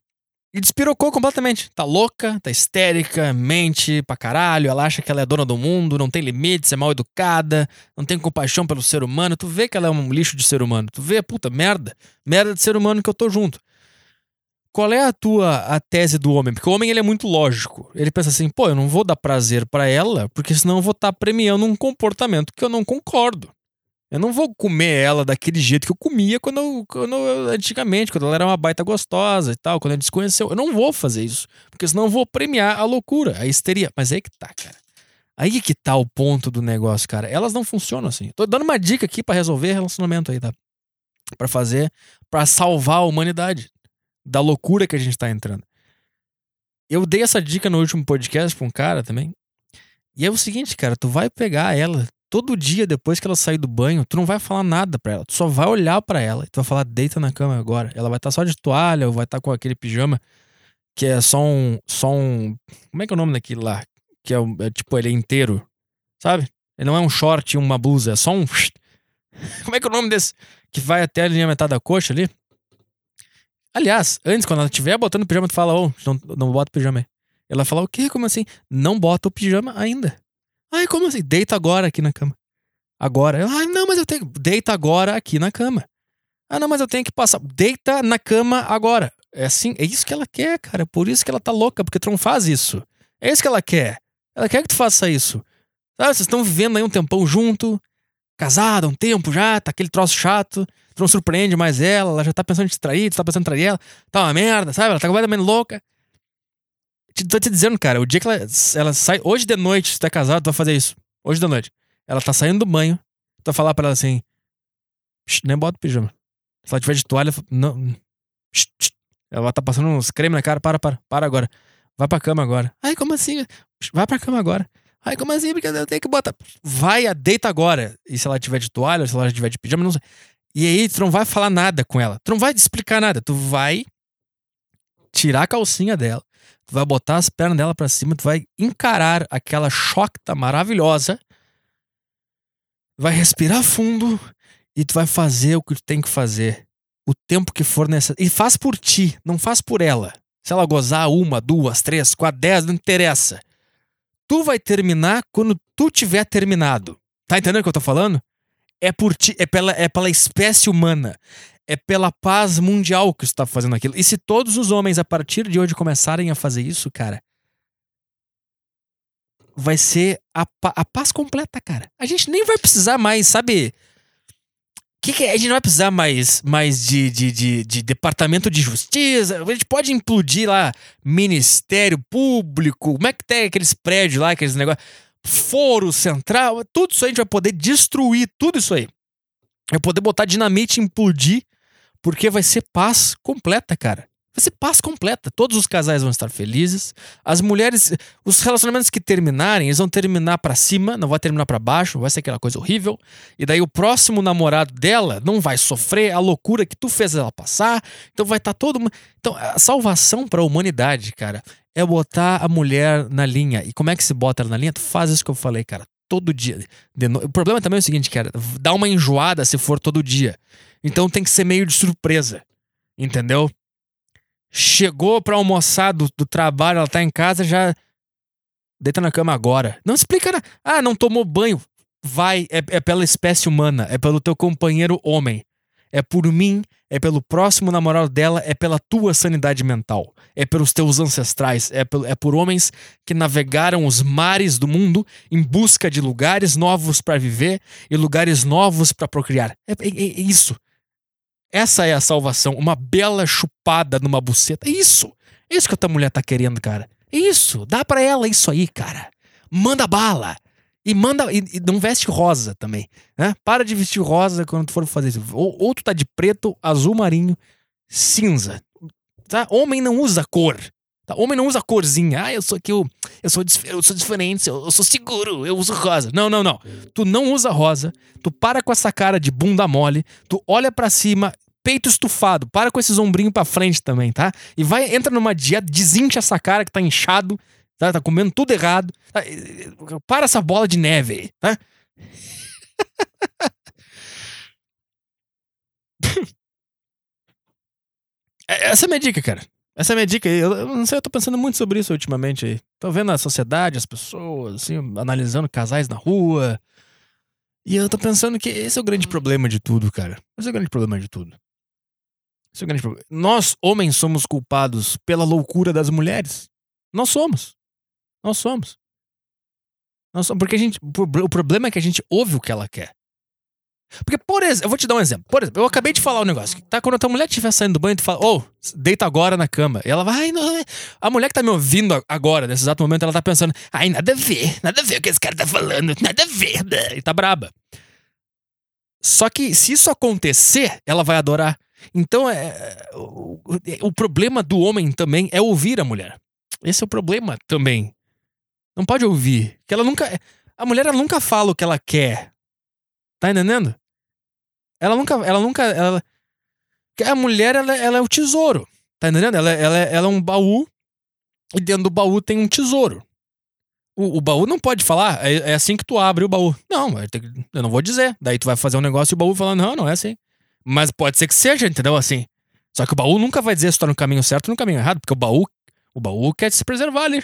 E despirocou completamente. Tá louca, tá histérica, mente pra caralho. Ela acha que ela é dona do mundo, não tem limites, é mal educada, não tem compaixão pelo ser humano. Tu vê que ela é um lixo de ser humano. Tu vê, puta, merda. Merda de ser humano que eu tô junto. Qual é a tua a tese do homem? Porque o homem ele é muito lógico. Ele pensa assim, pô, eu não vou dar prazer para ela, porque senão eu vou estar tá premiando um comportamento que eu não concordo. Eu não vou comer ela daquele jeito que eu comia quando, quando antigamente, quando ela era uma baita gostosa e tal, quando a gente se conheceu. Eu não vou fazer isso, porque senão eu vou premiar a loucura, a histeria. Mas aí que tá, cara. Aí que tá o ponto do negócio, cara. Elas não funcionam assim. Tô dando uma dica aqui para resolver relacionamento aí, tá? Para fazer, para salvar a humanidade da loucura que a gente tá entrando. Eu dei essa dica no último podcast pra um cara também. E é o seguinte, cara, tu vai pegar ela todo dia depois que ela sair do banho, tu não vai falar nada pra ela. Tu só vai olhar para ela e tu vai falar, deita na cama agora. Ela vai estar tá só de toalha ou vai estar tá com aquele pijama que é só um. Só um. Como é que é o nome daquilo lá? Que é, é tipo, ele é inteiro. Sabe? Ele não é um short e uma blusa, é só um. (laughs) Como é que é o nome desse? Que vai até a linha metade da coxa ali? Aliás, antes, quando ela estiver botando pijama, tu fala, ô, oh, não, não bota o pijama. Ela fala, o quê? Como assim? Não bota o pijama ainda. Ai, como assim? Deita agora aqui na cama. Agora. Ai, não, mas eu tenho. Deita agora aqui na cama. Ah, não, mas eu tenho que passar. Deita na cama agora. É assim, é isso que ela quer, cara. Por isso que ela tá louca, porque tu não faz isso. É isso que ela quer. Ela quer que tu faça isso. Sabe, vocês estão vivendo aí um tempão junto, casado um tempo já, tá aquele troço chato, tu não surpreende mais ela, ela já tá pensando em te trair, tu tá pensando em trair ela, tá uma merda, sabe? Ela tá completamente louca tô te dizendo, cara, o dia que ela, ela sai. Hoje de noite, se tu é casado, tu vai fazer isso. Hoje de noite. Ela tá saindo do banho. Tu vai falar pra ela assim. Nem bota o pijama. Se ela tiver de toalha, não. Ela tá passando uns creme na cara. Para, para, para agora. Vai pra cama agora. Ai, como assim? Vai pra cama agora. Ai, como assim? Porque eu tenho que botar. Vai, deita agora. E se ela tiver de toalha, se ela tiver de pijama, não sei. E aí, tu não vai falar nada com ela. Tu não vai explicar nada. Tu vai tirar a calcinha dela tu vai botar as pernas dela para cima, tu vai encarar aquela chocta maravilhosa, vai respirar fundo e tu vai fazer o que tu tem que fazer, o tempo que for necessário. E faz por ti, não faz por ela. Se ela gozar uma, duas, três, quatro, dez, não interessa. Tu vai terminar quando tu tiver terminado. Tá entendendo o que eu tô falando? É por ti, é pela, é pela espécie humana é pela paz mundial que está fazendo aquilo. E se todos os homens a partir de hoje começarem a fazer isso, cara, vai ser a, a paz completa, cara. A gente nem vai precisar mais, sabe? Que que é? A gente não vai precisar mais, mais de, de, de, de, departamento de justiça. A gente pode implodir lá Ministério Público. Como é que tem aqueles prédios lá, aqueles negócios? Foro Central. Tudo isso aí a gente vai poder destruir. Tudo isso aí. Vai poder botar dinamite e implodir porque vai ser paz completa, cara. Vai ser paz completa. Todos os casais vão estar felizes. As mulheres, os relacionamentos que terminarem, eles vão terminar para cima, não vai terminar para baixo, vai ser aquela coisa horrível. E daí o próximo namorado dela não vai sofrer a loucura que tu fez ela passar. Então vai estar tá todo Então a salvação para a humanidade, cara, é botar a mulher na linha. E como é que se bota ela na linha? Tu faz isso que eu falei, cara. Todo dia. No... O problema também é o seguinte, cara. Dá uma enjoada se for todo dia. Então tem que ser meio de surpresa. Entendeu? Chegou pra almoçar do, do trabalho, ela tá em casa, já. Deita na cama agora. Não explica nada. Ah, não tomou banho. Vai, é, é pela espécie humana, é pelo teu companheiro homem. É por mim, é pelo próximo namorado dela, é pela tua sanidade mental, é pelos teus ancestrais, é por, é por homens que navegaram os mares do mundo em busca de lugares novos para viver e lugares novos para procriar. É, é, é, isso. Essa é a salvação. Uma bela chupada numa buceta. É isso. É isso que a tua mulher tá querendo, cara. É isso. Dá para ela isso aí, cara. Manda bala. E manda. E, e, não veste rosa também. Né? Para de vestir rosa quando tu for fazer isso. Ou, ou tu tá de preto, azul marinho, cinza. Tá? Homem não usa cor. Tá? Homem não usa corzinha. Ah, eu sou aqui, eu, eu, sou, eu sou diferente, eu, eu sou seguro, eu uso rosa. Não, não, não. Tu não usa rosa. Tu para com essa cara de bunda mole. Tu olha para cima, peito estufado. Para com esses ombrinhos pra frente também, tá? E vai, entra numa dieta, desincha essa cara que tá inchado Tá, tá comendo tudo errado. Tá, para essa bola de neve aí, tá? (laughs) É, essa é a minha dica, cara. Essa é a minha dica. Eu, eu não sei, eu tô pensando muito sobre isso ultimamente aí. Tô vendo a sociedade, as pessoas, assim, analisando casais na rua. E eu tô pensando que esse é o grande problema de tudo, cara. Esse é o grande problema de tudo. Esse é o grande problema. Nós, homens, somos culpados pela loucura das mulheres. Nós somos. Nós somos. Nós somos. Porque a gente. O problema é que a gente ouve o que ela quer. Porque, por exemplo, eu vou te dar um exemplo. Por exemplo, eu acabei de falar um negócio. Tá? Quando a tua mulher estiver saindo do banho, tu fala, ô, oh, deita agora na cama. E ela vai, não. A mulher que tá me ouvindo agora, nesse exato momento, ela tá pensando, ai, nada a ver, nada a ver o que esse cara tá falando, nada a ver. Né? E tá braba. Só que se isso acontecer, ela vai adorar. Então, é, o, o problema do homem também é ouvir a mulher. Esse é o problema também. Não pode ouvir. Que ela nunca. A mulher ela nunca fala o que ela quer. Tá entendendo? Ela nunca. Ela nunca. Ela... A mulher, ela, ela é o tesouro. Tá entendendo? Ela, ela, ela é um baú. E dentro do baú tem um tesouro. O, o baú não pode falar, é, é, assim que tu abre o baú. Não, eu não vou dizer. Daí tu vai fazer um negócio e o baú fala, não, não é assim. Mas pode ser que seja, entendeu? Assim. Só que o baú nunca vai dizer se tu tá no caminho certo ou no caminho errado, porque o baú, o baú quer se preservar ali.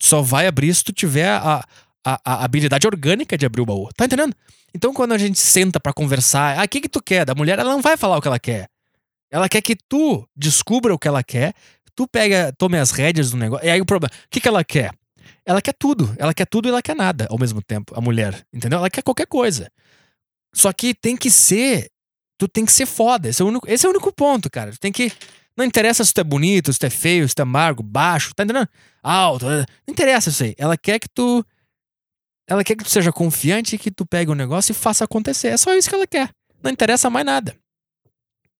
Só vai abrir se tu tiver a, a, a, habilidade orgânica de abrir o baú. Tá entendendo? Então quando a gente senta para conversar, ah, o que que tu quer? Da mulher, ela não vai falar o que ela quer. Ela quer que tu descubra o que ela quer, tu pega, tome as rédeas do negócio. E aí o problema, o que que ela quer? Ela quer tudo. Ela quer tudo e ela quer nada ao mesmo tempo, a mulher. Entendeu? Ela quer qualquer coisa. Só que tem que ser. Tu tem que ser foda. Esse é o único, esse é o único ponto, cara. Tu tem que. Não interessa se tu é bonito, se tu é feio, se tu é amargo, baixo, tá entendendo? Alto. Não interessa isso aí. Ela quer que tu. Ela quer que tu seja confiante que tu pegue um negócio e faça acontecer. É só isso que ela quer. Não interessa mais nada.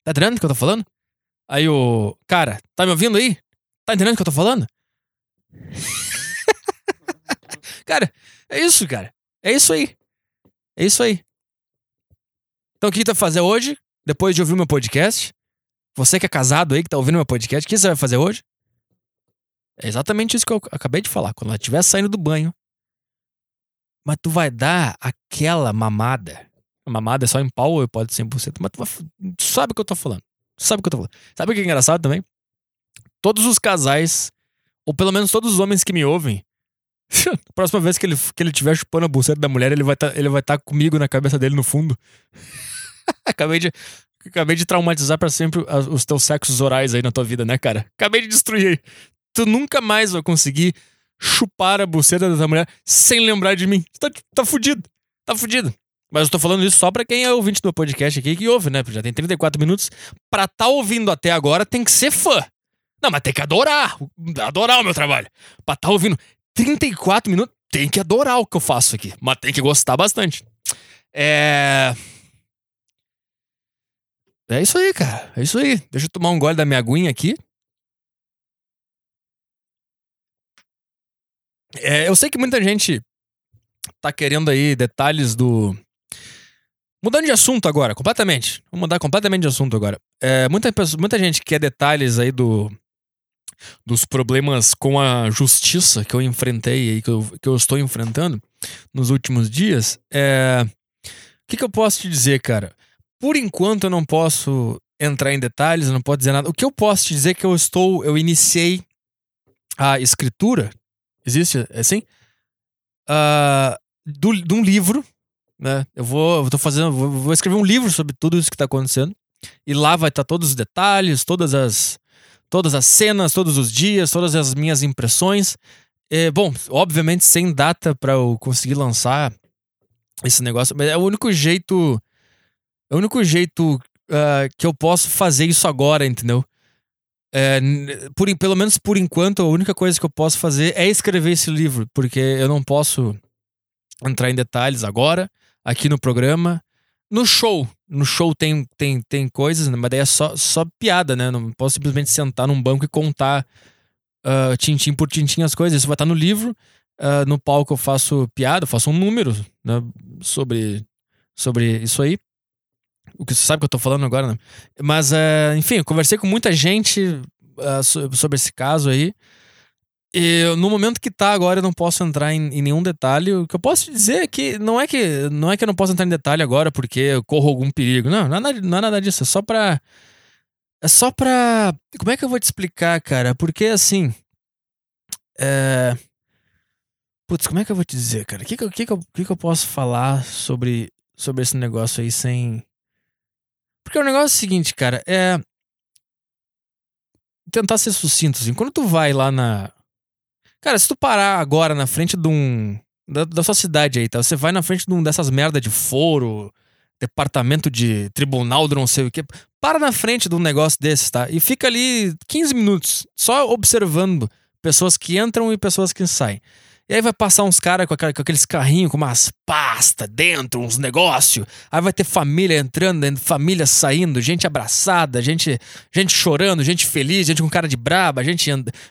Tá entendendo o que eu tô falando? Aí o. Cara, tá me ouvindo aí? Tá entendendo o que eu tô falando? (laughs) cara, é isso, cara. É isso aí. É isso aí. Então o que tu vai fazer hoje? Depois de ouvir o meu podcast? Você que é casado aí, que tá ouvindo meu podcast, o que você vai fazer hoje? É exatamente isso que eu acabei de falar. Quando ela estiver saindo do banho, mas tu vai dar aquela mamada. Mamada é só em pau ou pode ser 100%, mas tu, vai, sabe o que eu tô falando. Sabe o que eu tô falando. Sabe o que é engraçado também? Todos os casais, ou pelo menos todos os homens que me ouvem, (laughs) próxima vez que ele, que ele tiver chupando a buceta da mulher, ele vai tá, estar tá comigo na cabeça dele no fundo. (laughs) acabei, de, acabei de traumatizar para sempre os teus sexos orais aí na tua vida, né, cara? Acabei de destruir tu nunca mais vai conseguir chupar a buceta dessa mulher sem lembrar de mim. Tá, tá fudido. Tá fudido. Mas eu tô falando isso só pra quem é ouvinte do podcast aqui que ouve, né? Porque já tem 34 minutos. Pra tá ouvindo até agora tem que ser fã. Não, mas tem que adorar. Adorar o meu trabalho. Pra tá ouvindo 34 minutos, tem que adorar o que eu faço aqui. Mas tem que gostar bastante. É. É isso aí, cara. É isso aí. Deixa eu tomar um gole da minha aguinha aqui. É, eu sei que muita gente tá querendo aí detalhes do. Mudando de assunto agora, completamente. Vou mudar completamente de assunto agora. É, muita, muita gente quer detalhes aí do. dos problemas com a justiça que eu enfrentei e que eu, que eu estou enfrentando nos últimos dias, é. O que, que eu posso te dizer, cara? Por enquanto eu não posso entrar em detalhes, não posso dizer nada. O que eu posso te dizer é que eu estou. Eu iniciei a escritura. Existe assim? Uh, do, de um livro. Né? Eu vou. Eu tô fazendo. Vou, vou escrever um livro sobre tudo isso que está acontecendo. E lá vai estar tá todos os detalhes, todas as todas as cenas, todos os dias, todas as minhas impressões. É, bom, obviamente sem data para eu conseguir lançar esse negócio, mas é o único jeito. É o único jeito uh, que eu posso fazer isso agora, entendeu? É, por, pelo menos por enquanto, a única coisa que eu posso fazer é escrever esse livro, porque eu não posso entrar em detalhes agora, aqui no programa. No show, no show tem, tem, tem coisas, né? mas daí é só, só piada, né? Não posso simplesmente sentar num banco e contar uh, tintim por tintim as coisas. Isso vai estar no livro. Uh, no palco eu faço piada, eu faço um número né? sobre, sobre isso aí. O que você sabe que eu tô falando agora, né? Mas, uh, enfim, eu conversei com muita gente sobre esse caso aí. E no momento que tá agora, eu não posso entrar em, em, nenhum detalhe. O que eu posso dizer é que não é que não é que eu não posso entrar em detalhe agora porque eu corro algum perigo. Não, não é nada, não é nada disso. É só pra. É só pra. Como é que eu vou te explicar, cara? Porque assim. É. Putz, como é que eu vou te dizer, cara? O que, que, que, que, eu, que, que eu posso falar sobre, sobre esse negócio aí sem. Porque o negócio é o seguinte, cara. É. Tentar ser sucinto, assim. Quando tu vai lá na Cara, se tu parar agora na frente de um. Da, da sua cidade aí, tá? Você vai na frente de um dessas merda de foro, departamento de tribunal do não sei o quê. Para na frente de um negócio desses, tá? E fica ali 15 minutos só observando pessoas que entram e pessoas que saem. E aí vai passar uns caras com, com, aqueles carrinhos com umas pastas dentro, uns negócios. Aí vai ter família entrando, família saindo, gente abraçada, gente, gente chorando, gente feliz, gente com cara de braba, gente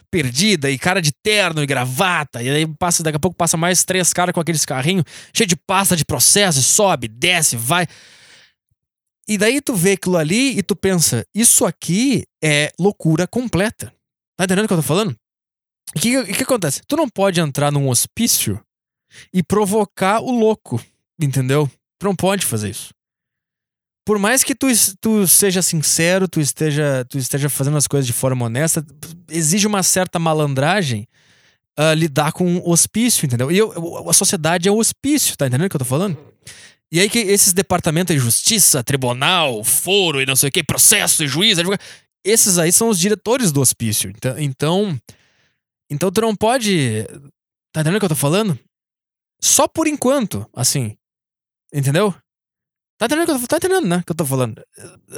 perdida e cara de terno e gravata. E aí passa, daqui a pouco passa mais três caras com aqueles carrinhos cheio de pasta de processo, sobe, desce, vai. E daí tu vê aquilo ali e tu pensa, isso aqui é loucura completa. Tá entendendo o que eu tô falando? O que, que, acontece? Tu não pode entrar num hospício e provocar o louco, entendeu? Tu não pode fazer isso. Por mais que tu, tu seja sincero, tu esteja, tu esteja fazendo as coisas de forma honesta, exige uma certa malandragem uh, lidar com o hospício, entendeu? E eu, a sociedade é o hospício, tá entendendo o que eu tô falando? E aí que esses departamentos de justiça, tribunal, foro e não sei o que, processo e juiz, advogado, esses aí são os diretores do hospício. Então, então então tu não pode. Tá entendendo o que eu tô falando? Só por enquanto, assim. Entendeu? Tá entendendo, que eu tô, tá entendendo, né? Que eu tô falando.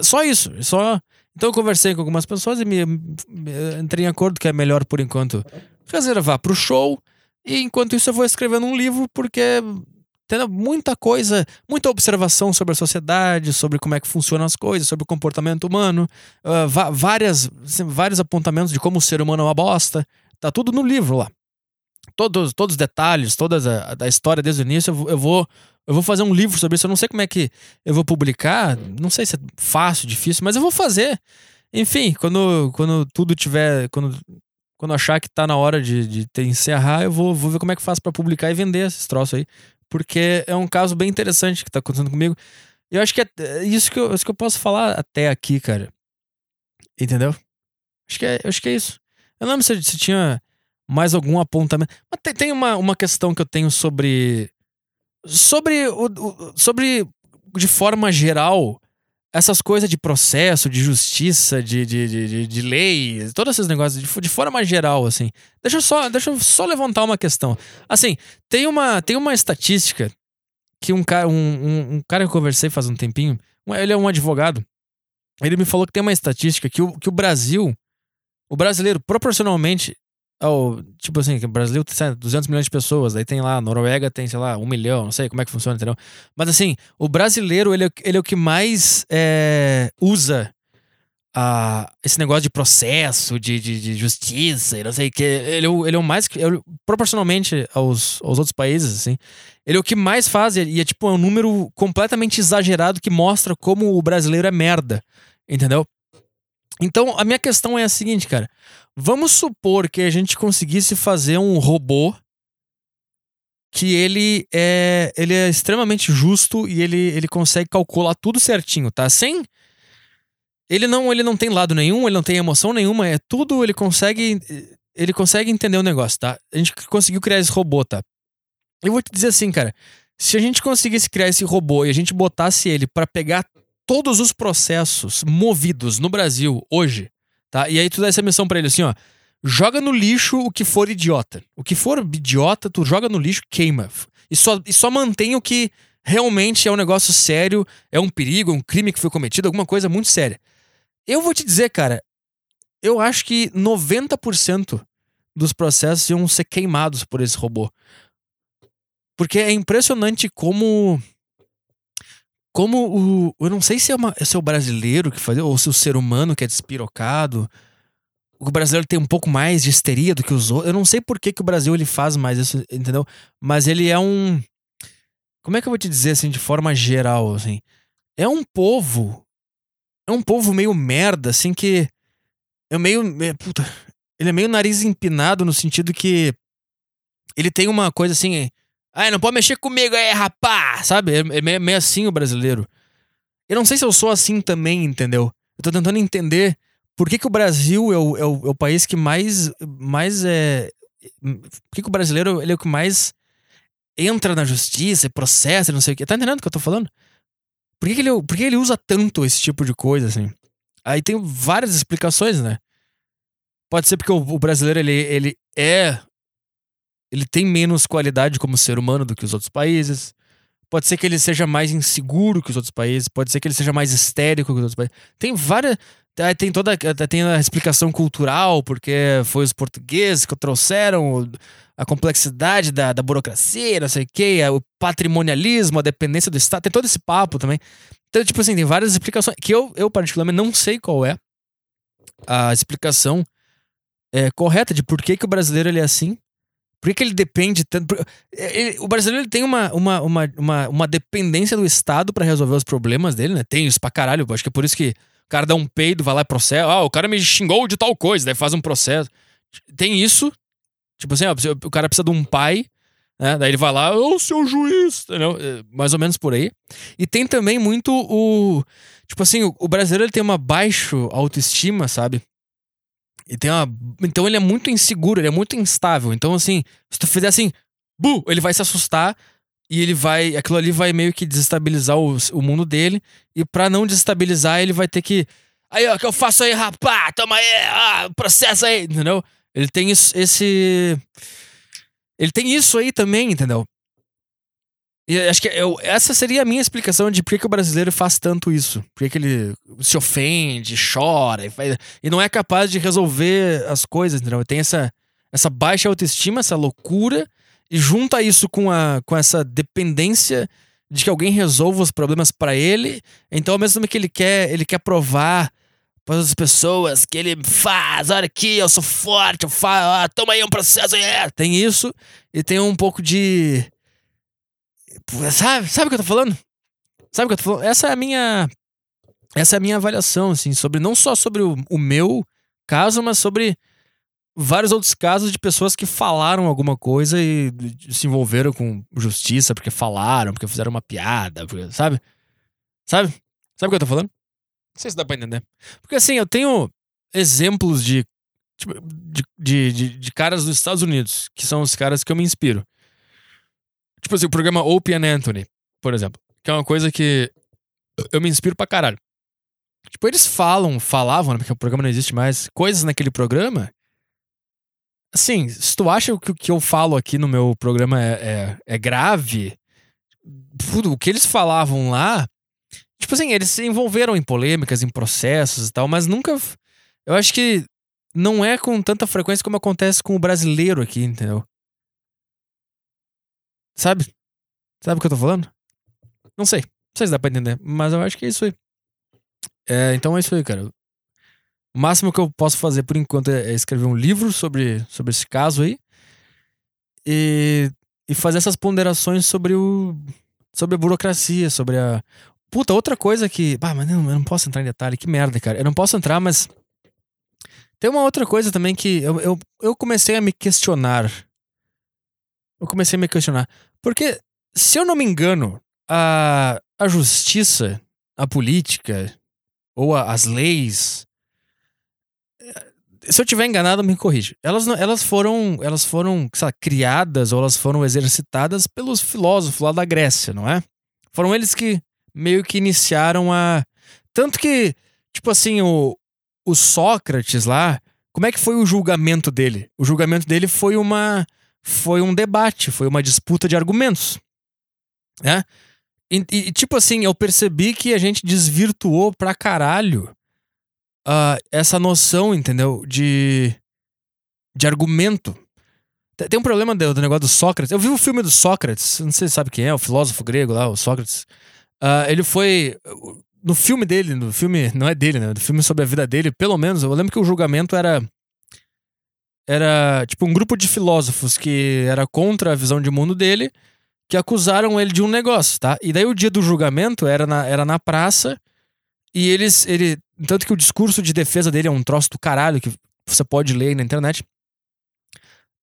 Só isso. Só. Então eu conversei com algumas pessoas e me, me entrei em acordo que é melhor, por enquanto, reservar pro show. E enquanto isso eu vou escrevendo um livro, porque tendo muita coisa, muita observação sobre a sociedade, sobre como é que funcionam as coisas, sobre o comportamento humano, uh, várias, vários apontamentos de como o ser humano é uma bosta, Tá tudo no livro lá. Todos, todos os detalhes, toda a, a história desde o início, eu, eu, vou eu vou fazer um livro sobre isso. Eu não sei como é que eu vou publicar, não sei se é fácil, difícil, mas eu vou fazer. Enfim, quando, quando tudo tiver. Quando, quando achar que tá na hora de, de ter, encerrar, eu vou, vou ver como é que faço para publicar e vender esses troços aí. Porque é um caso bem interessante que tá acontecendo comigo. Eu acho que é, é isso que eu, isso que eu posso falar até aqui, cara. Entendeu? Acho que é, acho que é isso. Eu não lembro se, se tinha mais algum apontamento. Mas tem, tem, uma, uma questão que eu tenho sobre. Sobre o, o, sobre, de forma geral, essas coisas de processo, de justiça, de, de, de, de lei, todos esses negócios, de, de, forma geral, assim. Deixa eu, só, deixa eu só levantar uma questão. Assim, tem uma, tem uma estatística que um cara, um, um, um cara que eu conversei faz um tempinho, ele é um advogado, ele me falou que tem uma estatística que o, que o Brasil o brasileiro, proporcionalmente ao. Tipo assim, o Brasil tem 200 milhões de pessoas, aí tem lá, a Noruega tem, sei lá, um milhão, não sei como é que funciona, entendeu? Mas assim, o brasileiro, ele, é, ele é o que mais é, usa a, esse negócio de processo, de, de, de justiça, e não sei o que. Ele, é ele é o mais. Ele, proporcionalmente aos, aos outros países, assim. Ele é o que mais faz, e é tipo é um número completamente exagerado que mostra como o brasileiro é merda. Entendeu? Então, a minha questão é a seguinte, cara. Vamos supor que a gente conseguisse fazer um robô que ele é, ele é extremamente justo e ele, ele consegue calcular tudo certinho, tá? Sem ele não ele não tem lado nenhum, ele não tem emoção nenhuma, é tudo ele consegue ele consegue entender o negócio, tá? A gente conseguiu criar esse robô, tá? Eu vou te dizer assim, cara, se a gente conseguisse criar esse robô e a gente botasse ele para pegar todos os processos movidos no Brasil hoje, tá? E aí tu dá essa missão para ele assim, ó, joga no lixo o que for idiota. O que for idiota, tu joga no lixo, queima. E só, e só mantém o que realmente é um negócio sério, é um perigo, é um crime que foi cometido, alguma coisa muito séria. Eu vou te dizer, cara, eu acho que 90% dos processos iam ser queimados por esse robô. Porque é impressionante como. Como o. Eu não sei se é, uma, se é o brasileiro que faz, ou se é o ser humano que é despirocado, o brasileiro tem um pouco mais de histeria do que os outros. Eu não sei por que, que o Brasil ele faz mais isso, entendeu? Mas ele é um. Como é que eu vou te dizer assim, de forma geral, assim? É um povo. É um povo meio merda, assim, que. É meio. Puta. Ele é meio nariz empinado no sentido que. Ele tem uma coisa assim. Ah, não pode mexer comigo aí, rapá! Sabe? É meio, meio assim o brasileiro. Eu não sei se eu sou assim também, entendeu? Eu tô tentando entender por que, que o Brasil é o, é o, é o país que mais, mais é. Por que, que o brasileiro ele é o que mais entra na justiça, processa, não sei o quê? Tá entendendo o que eu tô falando? Por que, que, ele, por que ele usa tanto esse tipo de coisa, assim? Aí tem várias explicações, né? Pode ser porque o, o brasileiro, ele, ele é. Ele tem menos qualidade como ser humano do que os outros países. Pode ser que ele seja mais inseguro que os outros países. Pode ser que ele seja mais histérico que os outros países. Tem várias. Tem toda tem a explicação cultural, porque foi os portugueses que trouxeram a complexidade da, da burocracia, não sei o quê, o patrimonialismo, a dependência do Estado, tem todo esse papo também. Então, tipo assim, tem várias explicações que eu, eu particularmente não sei qual é a explicação é, correta de por que, que o brasileiro ele é assim. Por que, que ele depende tanto. Ele, o brasileiro ele tem uma, uma, uma, uma, uma dependência do Estado para resolver os problemas dele, né? Tem isso pra caralho. Acho que é por isso que cara dá um peido, vai lá e processa. Ah, o cara me xingou de tal coisa, daí faz um processo. Tem isso. Tipo assim, ó, o cara precisa de um pai, né? Daí ele vai lá, ô, oh, seu juiz, entendeu? É, mais ou menos por aí. E tem também muito o. Tipo assim, o, o brasileiro ele tem uma baixa autoestima, sabe? E tem uma. Então ele é muito inseguro, ele é muito instável. Então, assim, se tu fizer assim, bu, ele vai se assustar e ele vai. Aquilo ali vai meio que desestabilizar o, o mundo dele. E para não desestabilizar, ele vai ter que. Aí, ó, que eu faço aí, rapá, toma aí, processo aí, entendeu? Ele tem isso, esse. Ele tem isso aí também, entendeu? E acho que eu, essa seria a minha explicação de por que, o brasileiro faz tanto isso. Por que, que ele se ofende, chora e, faz, e não é capaz de resolver as coisas, entendeu? Tem essa, essa baixa autoestima, essa loucura e junta isso com, a, com essa dependência de que alguém resolva os problemas para ele. Então, ao mesmo tempo que ele quer, ele quer provar para as pessoas que ele faz, olha aqui, eu sou forte, eu faço, ah, toma aí um processo. É. Tem isso e tem um pouco de. Sabe, sabe o que eu tô falando? Sabe o que eu tô falando? Essa é a minha. Essa é a minha avaliação, assim, sobre não só sobre o, o meu caso, mas sobre vários outros casos de pessoas que falaram alguma coisa e se envolveram com justiça porque falaram, porque fizeram uma piada, porque, sabe? Sabe? Sabe o que eu tô falando? Não sei se dá pra entender. Porque assim, eu tenho exemplos de, tipo, de, de, de, de caras dos Estados Unidos, que são os caras que eu me inspiro. Tipo assim, o programa Opie and Anthony, por exemplo. Que é uma coisa que eu me inspiro pra caralho. Tipo, eles falam, falavam, né, porque o programa não existe mais, coisas naquele programa Assim, se tu acha que o que eu falo aqui no meu programa é, é, é grave, o que eles falavam lá, tipo assim, eles se envolveram em polêmicas, em processos e tal, mas nunca. Eu acho que não é com tanta frequência como acontece com o brasileiro aqui, entendeu? Sabe? Sabe o que eu tô falando? Não sei. Não sei se dá pra entender, mas eu acho que é isso aí. É, então é isso aí, cara. O máximo que eu posso fazer por enquanto é, é escrever um livro sobre, sobre esse caso aí. E, e fazer essas ponderações sobre o. sobre a burocracia, sobre a. Puta, outra coisa que. Ah, mas não, eu não posso entrar em detalhe, que merda, cara. Eu não posso entrar, mas Tem uma outra coisa também que eu, eu, eu comecei a me questionar. Eu comecei a me questionar. Porque, se eu não me engano, a, a justiça, a política, ou a, as leis. Se eu tiver enganado, me corrija. Elas, elas foram, elas foram sabe, criadas ou elas foram exercitadas pelos filósofos lá da Grécia, não é? Foram eles que meio que iniciaram a. Tanto que, tipo assim, o, o Sócrates lá, como é que foi o julgamento dele? O julgamento dele foi uma foi um debate, foi uma disputa de argumentos, né? E, e tipo assim, eu percebi que a gente desvirtuou pra caralho uh, essa noção, entendeu? De de argumento. Tem um problema do, do, negócio do Sócrates. Eu vi o filme do Sócrates, não sei se sabe quem é, o filósofo grego lá, o Sócrates. Uh, ele foi no filme dele, no filme, não é dele, né? No filme sobre a vida dele, pelo menos, eu lembro que o julgamento era. Era tipo um grupo de filósofos que era contra a visão de mundo dele, que acusaram ele de um negócio, tá? E daí o dia do julgamento era na, era na praça, e eles. Ele, tanto que o discurso de defesa dele é um troço do caralho que você pode ler na internet.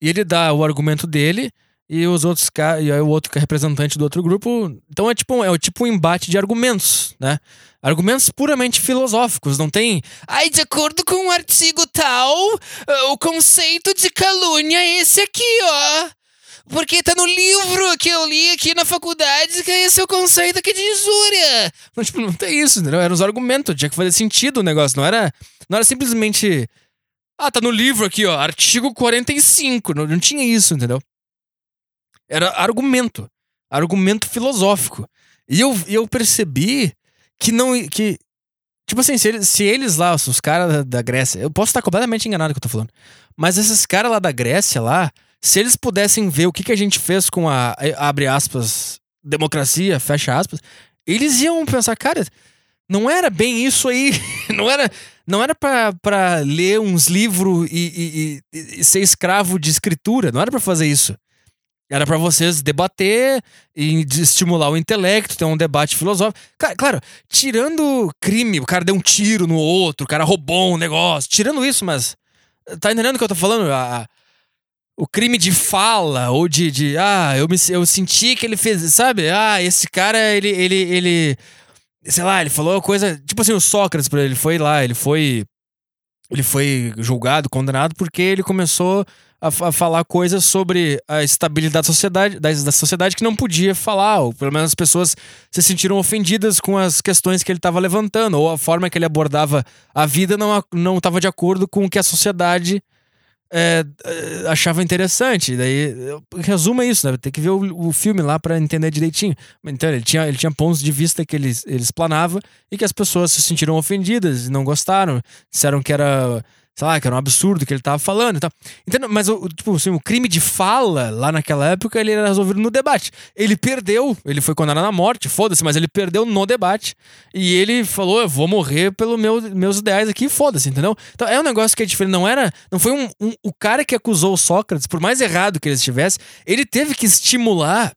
E ele dá o argumento dele, e os outros e o outro é representante do outro grupo. Então é tipo, é tipo um embate de argumentos, né? Argumentos puramente filosóficos, não tem. Ai, de acordo com o artigo tal, o conceito de calúnia é esse aqui, ó. Porque tá no livro que eu li aqui na faculdade que esse é o conceito aqui de injúria. Não, tipo, não tem isso, entendeu? Eram os argumentos, tinha que fazer sentido o negócio, não era, não era simplesmente. Ah, tá no livro aqui, ó, artigo 45. Não, não tinha isso, entendeu? Era argumento. Argumento filosófico. E eu, eu percebi que não. que Tipo assim, se eles, se eles lá, os caras da Grécia. Eu posso estar completamente enganado que eu tô falando. Mas esses caras lá da Grécia lá, se eles pudessem ver o que, que a gente fez com a. abre aspas, democracia, fecha aspas, eles iam pensar, cara, não era bem isso aí. (laughs) não era. Não era para ler uns livros e, e, e, ser escravo de escritura. Não era para fazer isso. Era para vocês debater e estimular o intelecto, ter um debate filosófico. Claro, tirando crime, o cara deu um tiro no outro, o cara roubou um negócio, tirando isso, mas. Tá entendendo o que eu tô falando? A, o crime de fala, ou de, de. Ah, eu, me, eu senti que ele fez. Sabe? Ah, esse cara, ele. ele, ele sei lá, ele falou coisa. Tipo assim, o Sócrates, ele foi lá, ele foi. Ele foi julgado, condenado, porque ele começou a, a, falar coisas sobre a estabilidade da sociedade, da, da, sociedade que não podia falar, ou pelo menos as pessoas se sentiram ofendidas com as questões que ele estava levantando, ou a forma que ele abordava a vida não estava de acordo com o que a sociedade é, achava interessante. Daí, resumo é isso, né? Tem que ver o, o filme lá para entender direitinho. Então, ele tinha, ele tinha pontos de vista que ele, ele explanava e que as pessoas se sentiram ofendidas e não gostaram. Disseram que era sei lá, que era um absurdo que ele tava falando e tal. Então, mas o, tipo, assim, o crime de fala lá naquela época ele era resolvido no debate. Ele perdeu, ele foi condenado à morte, foda-se, mas ele perdeu no debate. E ele falou: eu vou morrer pelos meu, meus ideais aqui, foda-se, entendeu? Então é um negócio que é diferente. Não era. Não foi um, um, O cara que acusou o Sócrates, por mais errado que ele estivesse, ele teve que estimular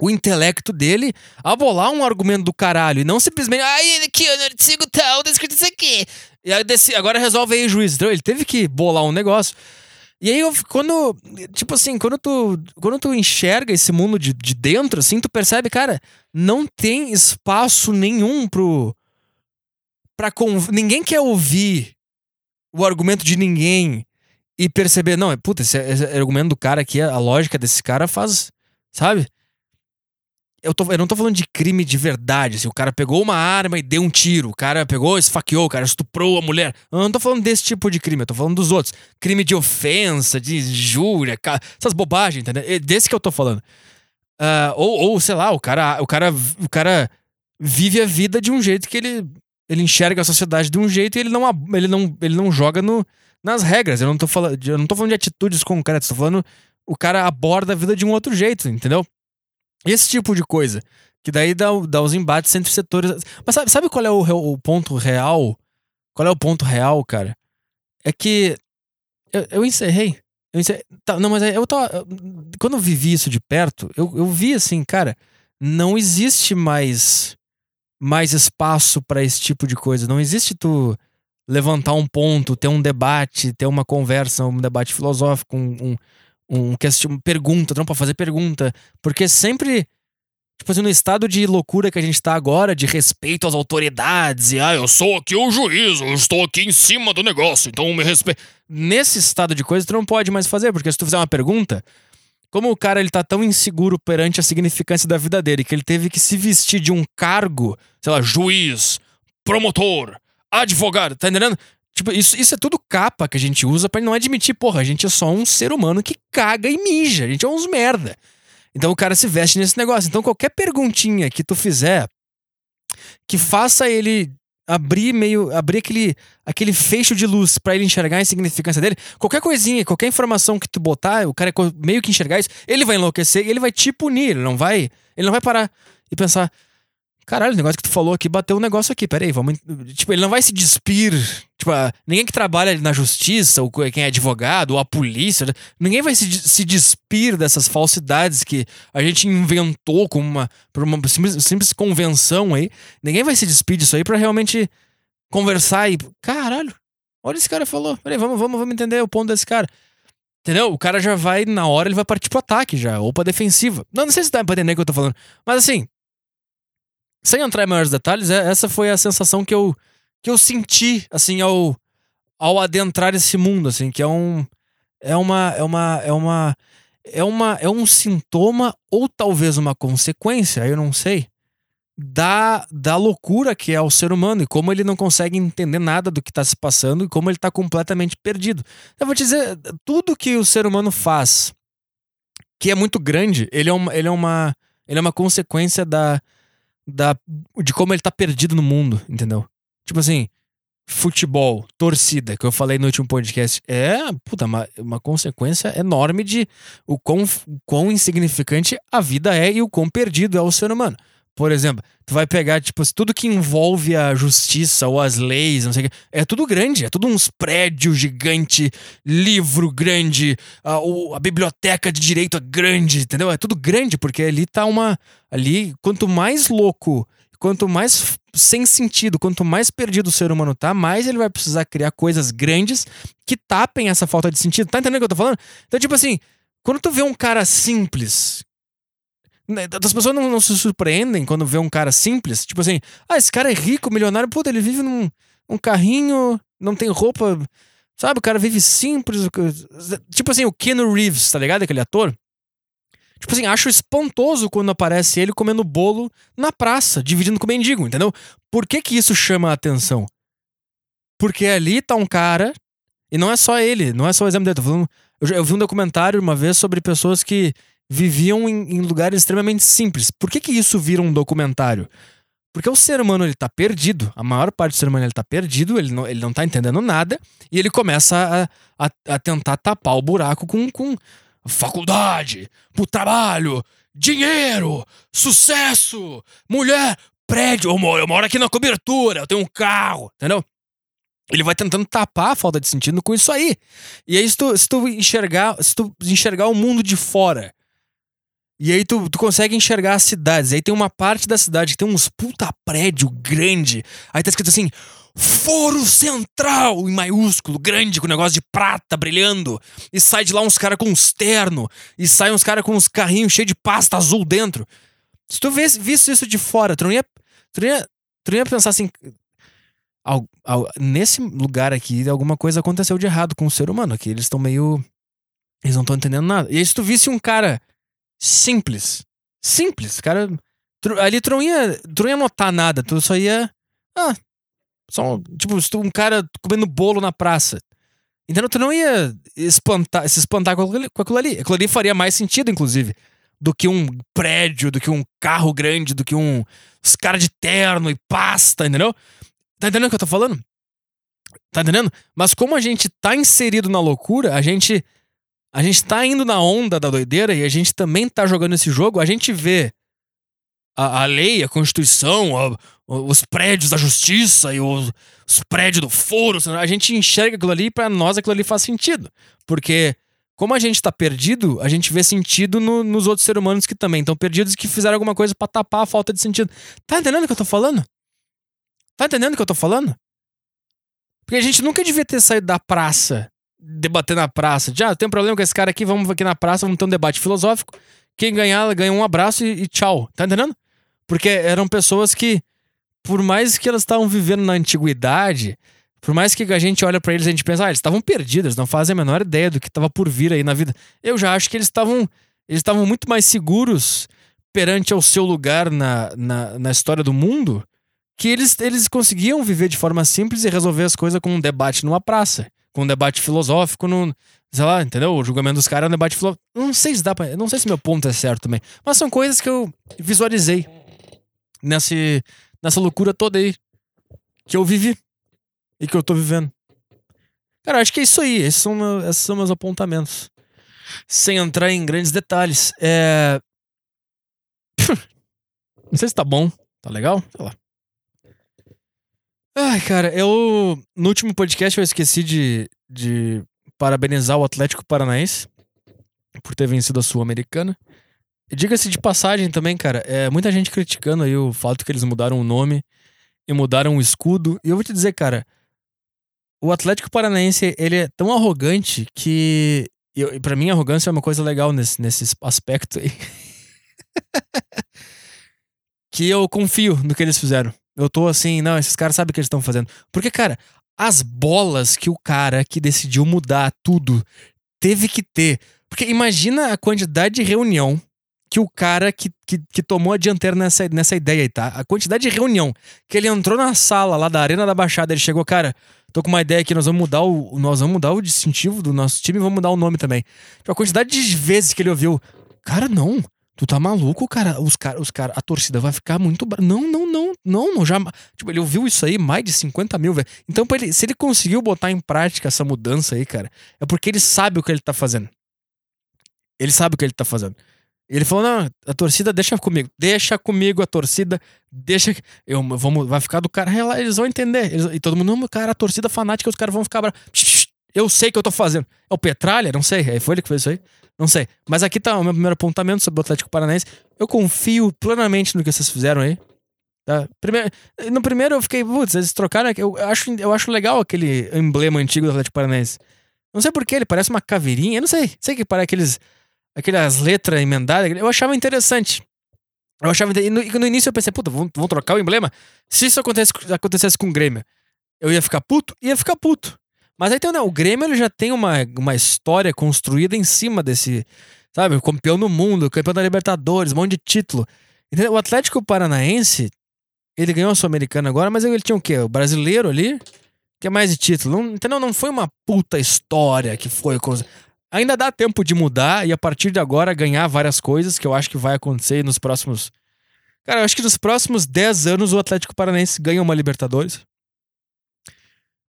o intelecto dele a bolar um argumento do caralho e não simplesmente, ai, ele aqui, no artigo tal, tá escrito isso aqui. E aí desse, agora resolve aí, juiz. Então, ele teve que bolar um negócio. E aí, eu, quando. Tipo assim, quando tu, quando tu enxerga esse mundo de, de dentro, assim, tu percebe, cara, não tem espaço nenhum pro. Pra conv... Ninguém quer ouvir o argumento de ninguém e perceber, não, é puta, esse, esse argumento do cara aqui, a lógica desse cara faz. Sabe? Eu, tô, eu não tô falando de crime de verdade, assim, o cara pegou uma arma e deu um tiro, o cara pegou, esfaqueou, o cara estuprou a mulher. Eu não tô falando desse tipo de crime, eu tô falando dos outros. Crime de ofensa, de júria, essas bobagens, entendeu? É desse que eu tô falando. Uh, ou, ou, sei lá, o cara, o, cara, o cara vive a vida de um jeito que ele, ele enxerga a sociedade de um jeito e ele não, ele não, ele não joga no, nas regras. Eu não, tô falando, eu não tô falando de atitudes concretas, tô falando o cara aborda a vida de um outro jeito, entendeu? Esse tipo de coisa. Que daí dá, dá os embates entre setores. Mas sabe, sabe qual é o, o ponto real? Qual é o ponto real, cara? É que eu, eu encerrei. Eu encerrei. Tá, não, mas eu tava. Quando eu vivi isso de perto, eu, eu vi assim, cara, não existe mais mais espaço para esse tipo de coisa. Não existe tu levantar um ponto, ter um debate, ter uma conversa, um debate filosófico, um, um, um question, pergunta, não para fazer pergunta, porque sempre tipo assim, no estado de loucura que a gente tá agora, de respeito às autoridades, e ah, eu sou aqui o juiz, eu estou aqui em cima do negócio, então me respeita. Nesse estado de coisa, tu não pode mais fazer, porque se tu fizer uma pergunta, como o cara ele tá tão inseguro perante a significância da vida dele, que ele teve que se vestir de um cargo, sei lá, juiz, promotor, advogado, tá entendendo? Tipo, isso, isso é tudo capa que a gente usa para não admitir, porra, a gente é só um ser humano que caga e mija, a gente é uns merda. Então o cara se veste nesse negócio. Então qualquer perguntinha que tu fizer que faça ele abrir meio abrir aquele aquele fecho de luz para ele enxergar a insignificância dele, qualquer coisinha, qualquer informação que tu botar, o cara meio que enxergar isso, ele vai enlouquecer e ele vai te punir, ele não vai, ele não vai parar e pensar, Caralho, o negócio que tu falou aqui bateu um negócio aqui, peraí, vamos. Tipo, ele não vai se despir. Tipo, ninguém que trabalha na justiça, ou quem é advogado, ou a polícia, ninguém vai se, se despir dessas falsidades que a gente inventou com uma, por uma simples, simples convenção aí. Ninguém vai se despir disso aí para realmente conversar e. Caralho, olha esse cara falou. Peraí, vamos, vamos, vamos entender o ponto desse cara. Entendeu? O cara já vai, na hora, ele vai partir pro ataque já, ou pra defensiva. Não, não sei se dá pra entender o que eu tô falando. Mas assim, sem entrar em maiores detalhes, é, essa foi a sensação que eu, que eu senti, assim, ao, ao adentrar esse mundo, assim, que é um. É uma. É uma. É uma. É, uma, é um sintoma, ou talvez uma consequência, eu não sei, da, da loucura que é o ser humano e como ele não consegue entender nada do que está se passando e como ele está completamente perdido. Eu vou te dizer, tudo que o ser humano faz, que é muito grande, ele é uma, ele é uma, ele é uma consequência da, da, de como ele tá perdido no mundo, entendeu? Tipo assim, futebol, torcida, que eu falei no último podcast, é puta, uma, uma consequência enorme de o quão, quão insignificante a vida é e o quão perdido é o ser humano. Por exemplo, tu vai pegar, tipo, tudo que envolve a justiça ou as leis, não sei o que, é tudo grande, é tudo uns prédios gigante, livro grande, a, a biblioteca de direito é grande, entendeu? É tudo grande, porque ali tá uma. Ali, quanto mais louco, quanto mais sem sentido, quanto mais perdido o ser humano tá, mais ele vai precisar criar coisas grandes que tapem essa falta de sentido. Tá entendendo o que eu tô falando? Então, tipo assim, quando tu vê um cara simples as pessoas não, não, se surpreendem quando vê um cara simples. Tipo assim, ah, esse cara é rico, milionário, puta, ele vive num um carrinho, não tem roupa. Sabe, o cara vive simples. Tipo assim, o Keanu Reeves, tá ligado? Aquele ator. Tipo assim, acho espantoso quando aparece ele comendo bolo na praça, dividindo com o mendigo, entendeu? Por que que isso chama a atenção? Porque ali tá um cara, e não é só ele, não é só o exemplo dele. Eu vi um documentário uma vez sobre pessoas que viviam em, em, lugares extremamente simples. Por que, que isso vira um documentário? Porque o ser humano ele tá perdido, a maior parte do ser humano ele tá perdido, ele não, ele não tá entendendo nada, e ele começa a, a, a tentar tapar o buraco com, com faculdade, pro trabalho, dinheiro, sucesso, mulher, prédio, eu moro, eu moro aqui na cobertura, eu tenho um carro, entendeu? Ele vai tentando tapar a falta de sentido com isso aí. E aí, se tu, se tu enxergar, se tu enxergar o mundo de fora e aí tu, tu consegue enxergar as cidades. Aí tem uma parte da cidade que tem uns puta prédio grande. Aí tá escrito assim: Foro Central, em maiúsculo, grande, com negócio de prata brilhando. E sai de lá uns caras com uns terno. E sai uns caras com uns carrinhos cheios de pasta azul dentro. Se tu visse isso de fora, tu não ia, tu não ia, tu não ia pensar assim. Ao, ao, nesse lugar aqui, alguma coisa aconteceu de errado com o ser humano. Aqui eles estão meio. Eles não estão entendendo nada. E aí, se tu visse um cara simples. Simples, cara. Ali tu não, ia, tu não ia notar nada, tu só ia. Ah, só, tipo, um cara comendo bolo na praça. Então tu não ia espantar, se espantar com aquilo, com aquilo ali. Aquilo ali faria mais sentido, inclusive, do que um prédio, do que um carro grande, do que um. Os caras de terno e pasta, entendeu? Tá entendendo o que eu tô falando? Tá entendendo? Mas como a gente tá inserido na loucura, a gente a gente tá indo na onda da doideira e a gente também tá jogando esse jogo, a gente vê a, a lei, a Constituição, a, os prédios da justiça e os, os, prédios do foro, a gente enxerga aquilo ali e pra nós aquilo ali faz sentido. Porque, como a gente tá perdido, a gente vê sentido no, nos outros seres humanos que também estão perdidos e que fizeram alguma coisa para tapar a falta de sentido. Tá entendendo o que eu tô falando? Tá entendendo o que eu tô falando? Porque a gente nunca devia ter saído da praça, debater na praça. Já, ah, tem um problema com esse cara aqui, vamos aqui na praça, vamos ter um debate filosófico. Quem ganhar, ganha um abraço e, e tchau. Tá entendendo? Porque eram pessoas que, por mais que elas estavam vivendo na antiguidade, por mais que a gente olha para eles e a gente pensa, ah, eles estavam perdidos, não fazem a menor ideia do que estava por vir aí na vida. Eu já acho que eles estavam eles estavam muito mais seguros perante ao seu lugar na, na, na história do mundo que eles, eles conseguiam viver de forma simples e resolver as coisas com um debate numa praça, com um debate filosófico, no, sei lá, entendeu? O julgamento dos caras é um debate filosófico. Não sei se dá pra, não sei se meu ponto é certo também, mas são coisas que eu visualizei nesse, nessa loucura toda aí que eu vivi e que eu tô vivendo. Cara, acho que é isso aí. Esses são, meus, esses são meus apontamentos. Sem entrar em grandes detalhes. É. (laughs) Não sei se tá bom. Tá legal? Sei lá. Ai, cara, eu. No último podcast eu esqueci de, de parabenizar o Atlético Paranaense por ter vencido a Sul-Americana. E diga-se de passagem também, cara, é muita gente criticando aí o fato que eles mudaram o nome e mudaram o escudo. E eu vou te dizer, cara, o Atlético Paranaense, ele é tão arrogante que. Eu, pra mim, arrogância é uma coisa legal nesse, nesse aspecto aí. (laughs) que eu confio no que eles fizeram. Eu tô assim, não, esses caras sabem o que eles estão fazendo. Porque, cara, as bolas que o cara que decidiu mudar tudo teve que ter. Porque imagina a quantidade de reunião que o cara que, que, que, tomou a dianteira nessa, nessa ideia aí, tá? A quantidade de reunião que ele entrou na sala lá da Arena da Baixada, ele chegou, cara, tô com uma ideia aqui, nós vamos mudar o, nós vamos mudar o distintivo do nosso time e vamos mudar o nome também. Tipo, a quantidade de vezes que ele ouviu, cara, não, Tu tá maluco, cara? Os cara, os cara, a torcida vai ficar muito. Não, não, não, não, não, já. Tipo, ele ouviu isso aí, mais de 50 mil, velho. Então, ele, se ele conseguiu botar em prática essa mudança aí, cara, é porque ele sabe o que ele tá fazendo. Ele sabe o que ele tá fazendo. Ele falou: não, a torcida deixa comigo. Deixa comigo a torcida. Deixa. Eu, vamos, vai ficar do cara. Eles vão entender. Eles, e todo mundo, não, cara, a torcida fanática, os caras vão ficar. Eu sei o que eu tô fazendo. É o Petralha? Não sei. Foi ele que fez isso aí? Não sei. Mas aqui tá o meu primeiro apontamento sobre o Atlético Paranaense. Eu confio plenamente no que vocês fizeram aí. Tá? Primeiro, no primeiro eu fiquei, putz, eles trocaram. Eu acho, eu acho legal aquele emblema antigo do Atlético Paranaense. Não sei porquê, ele parece uma caveirinha. Eu não sei. Sei que parece aqueles. Aquelas letras emendadas. Eu achava interessante. Eu achava. E no, no início eu pensei, puta, vão, vão trocar o emblema? Se isso acontecesse, acontecesse com o Grêmio, eu ia ficar puto? Ia ficar puto. Mas aí tem, né, o Grêmio ele já tem uma, uma história construída em cima desse, sabe? Campeão no mundo, campeão da Libertadores, um monte de título. Entendeu? O Atlético Paranaense, ele ganhou a Sul-Americana agora, mas ele tinha o quê? O brasileiro ali? Que é mais de título. Não, entendeu? Não foi uma puta história que foi. Ainda dá tempo de mudar e a partir de agora ganhar várias coisas que eu acho que vai acontecer nos próximos. Cara, eu acho que nos próximos 10 anos o Atlético Paranaense ganha uma Libertadores.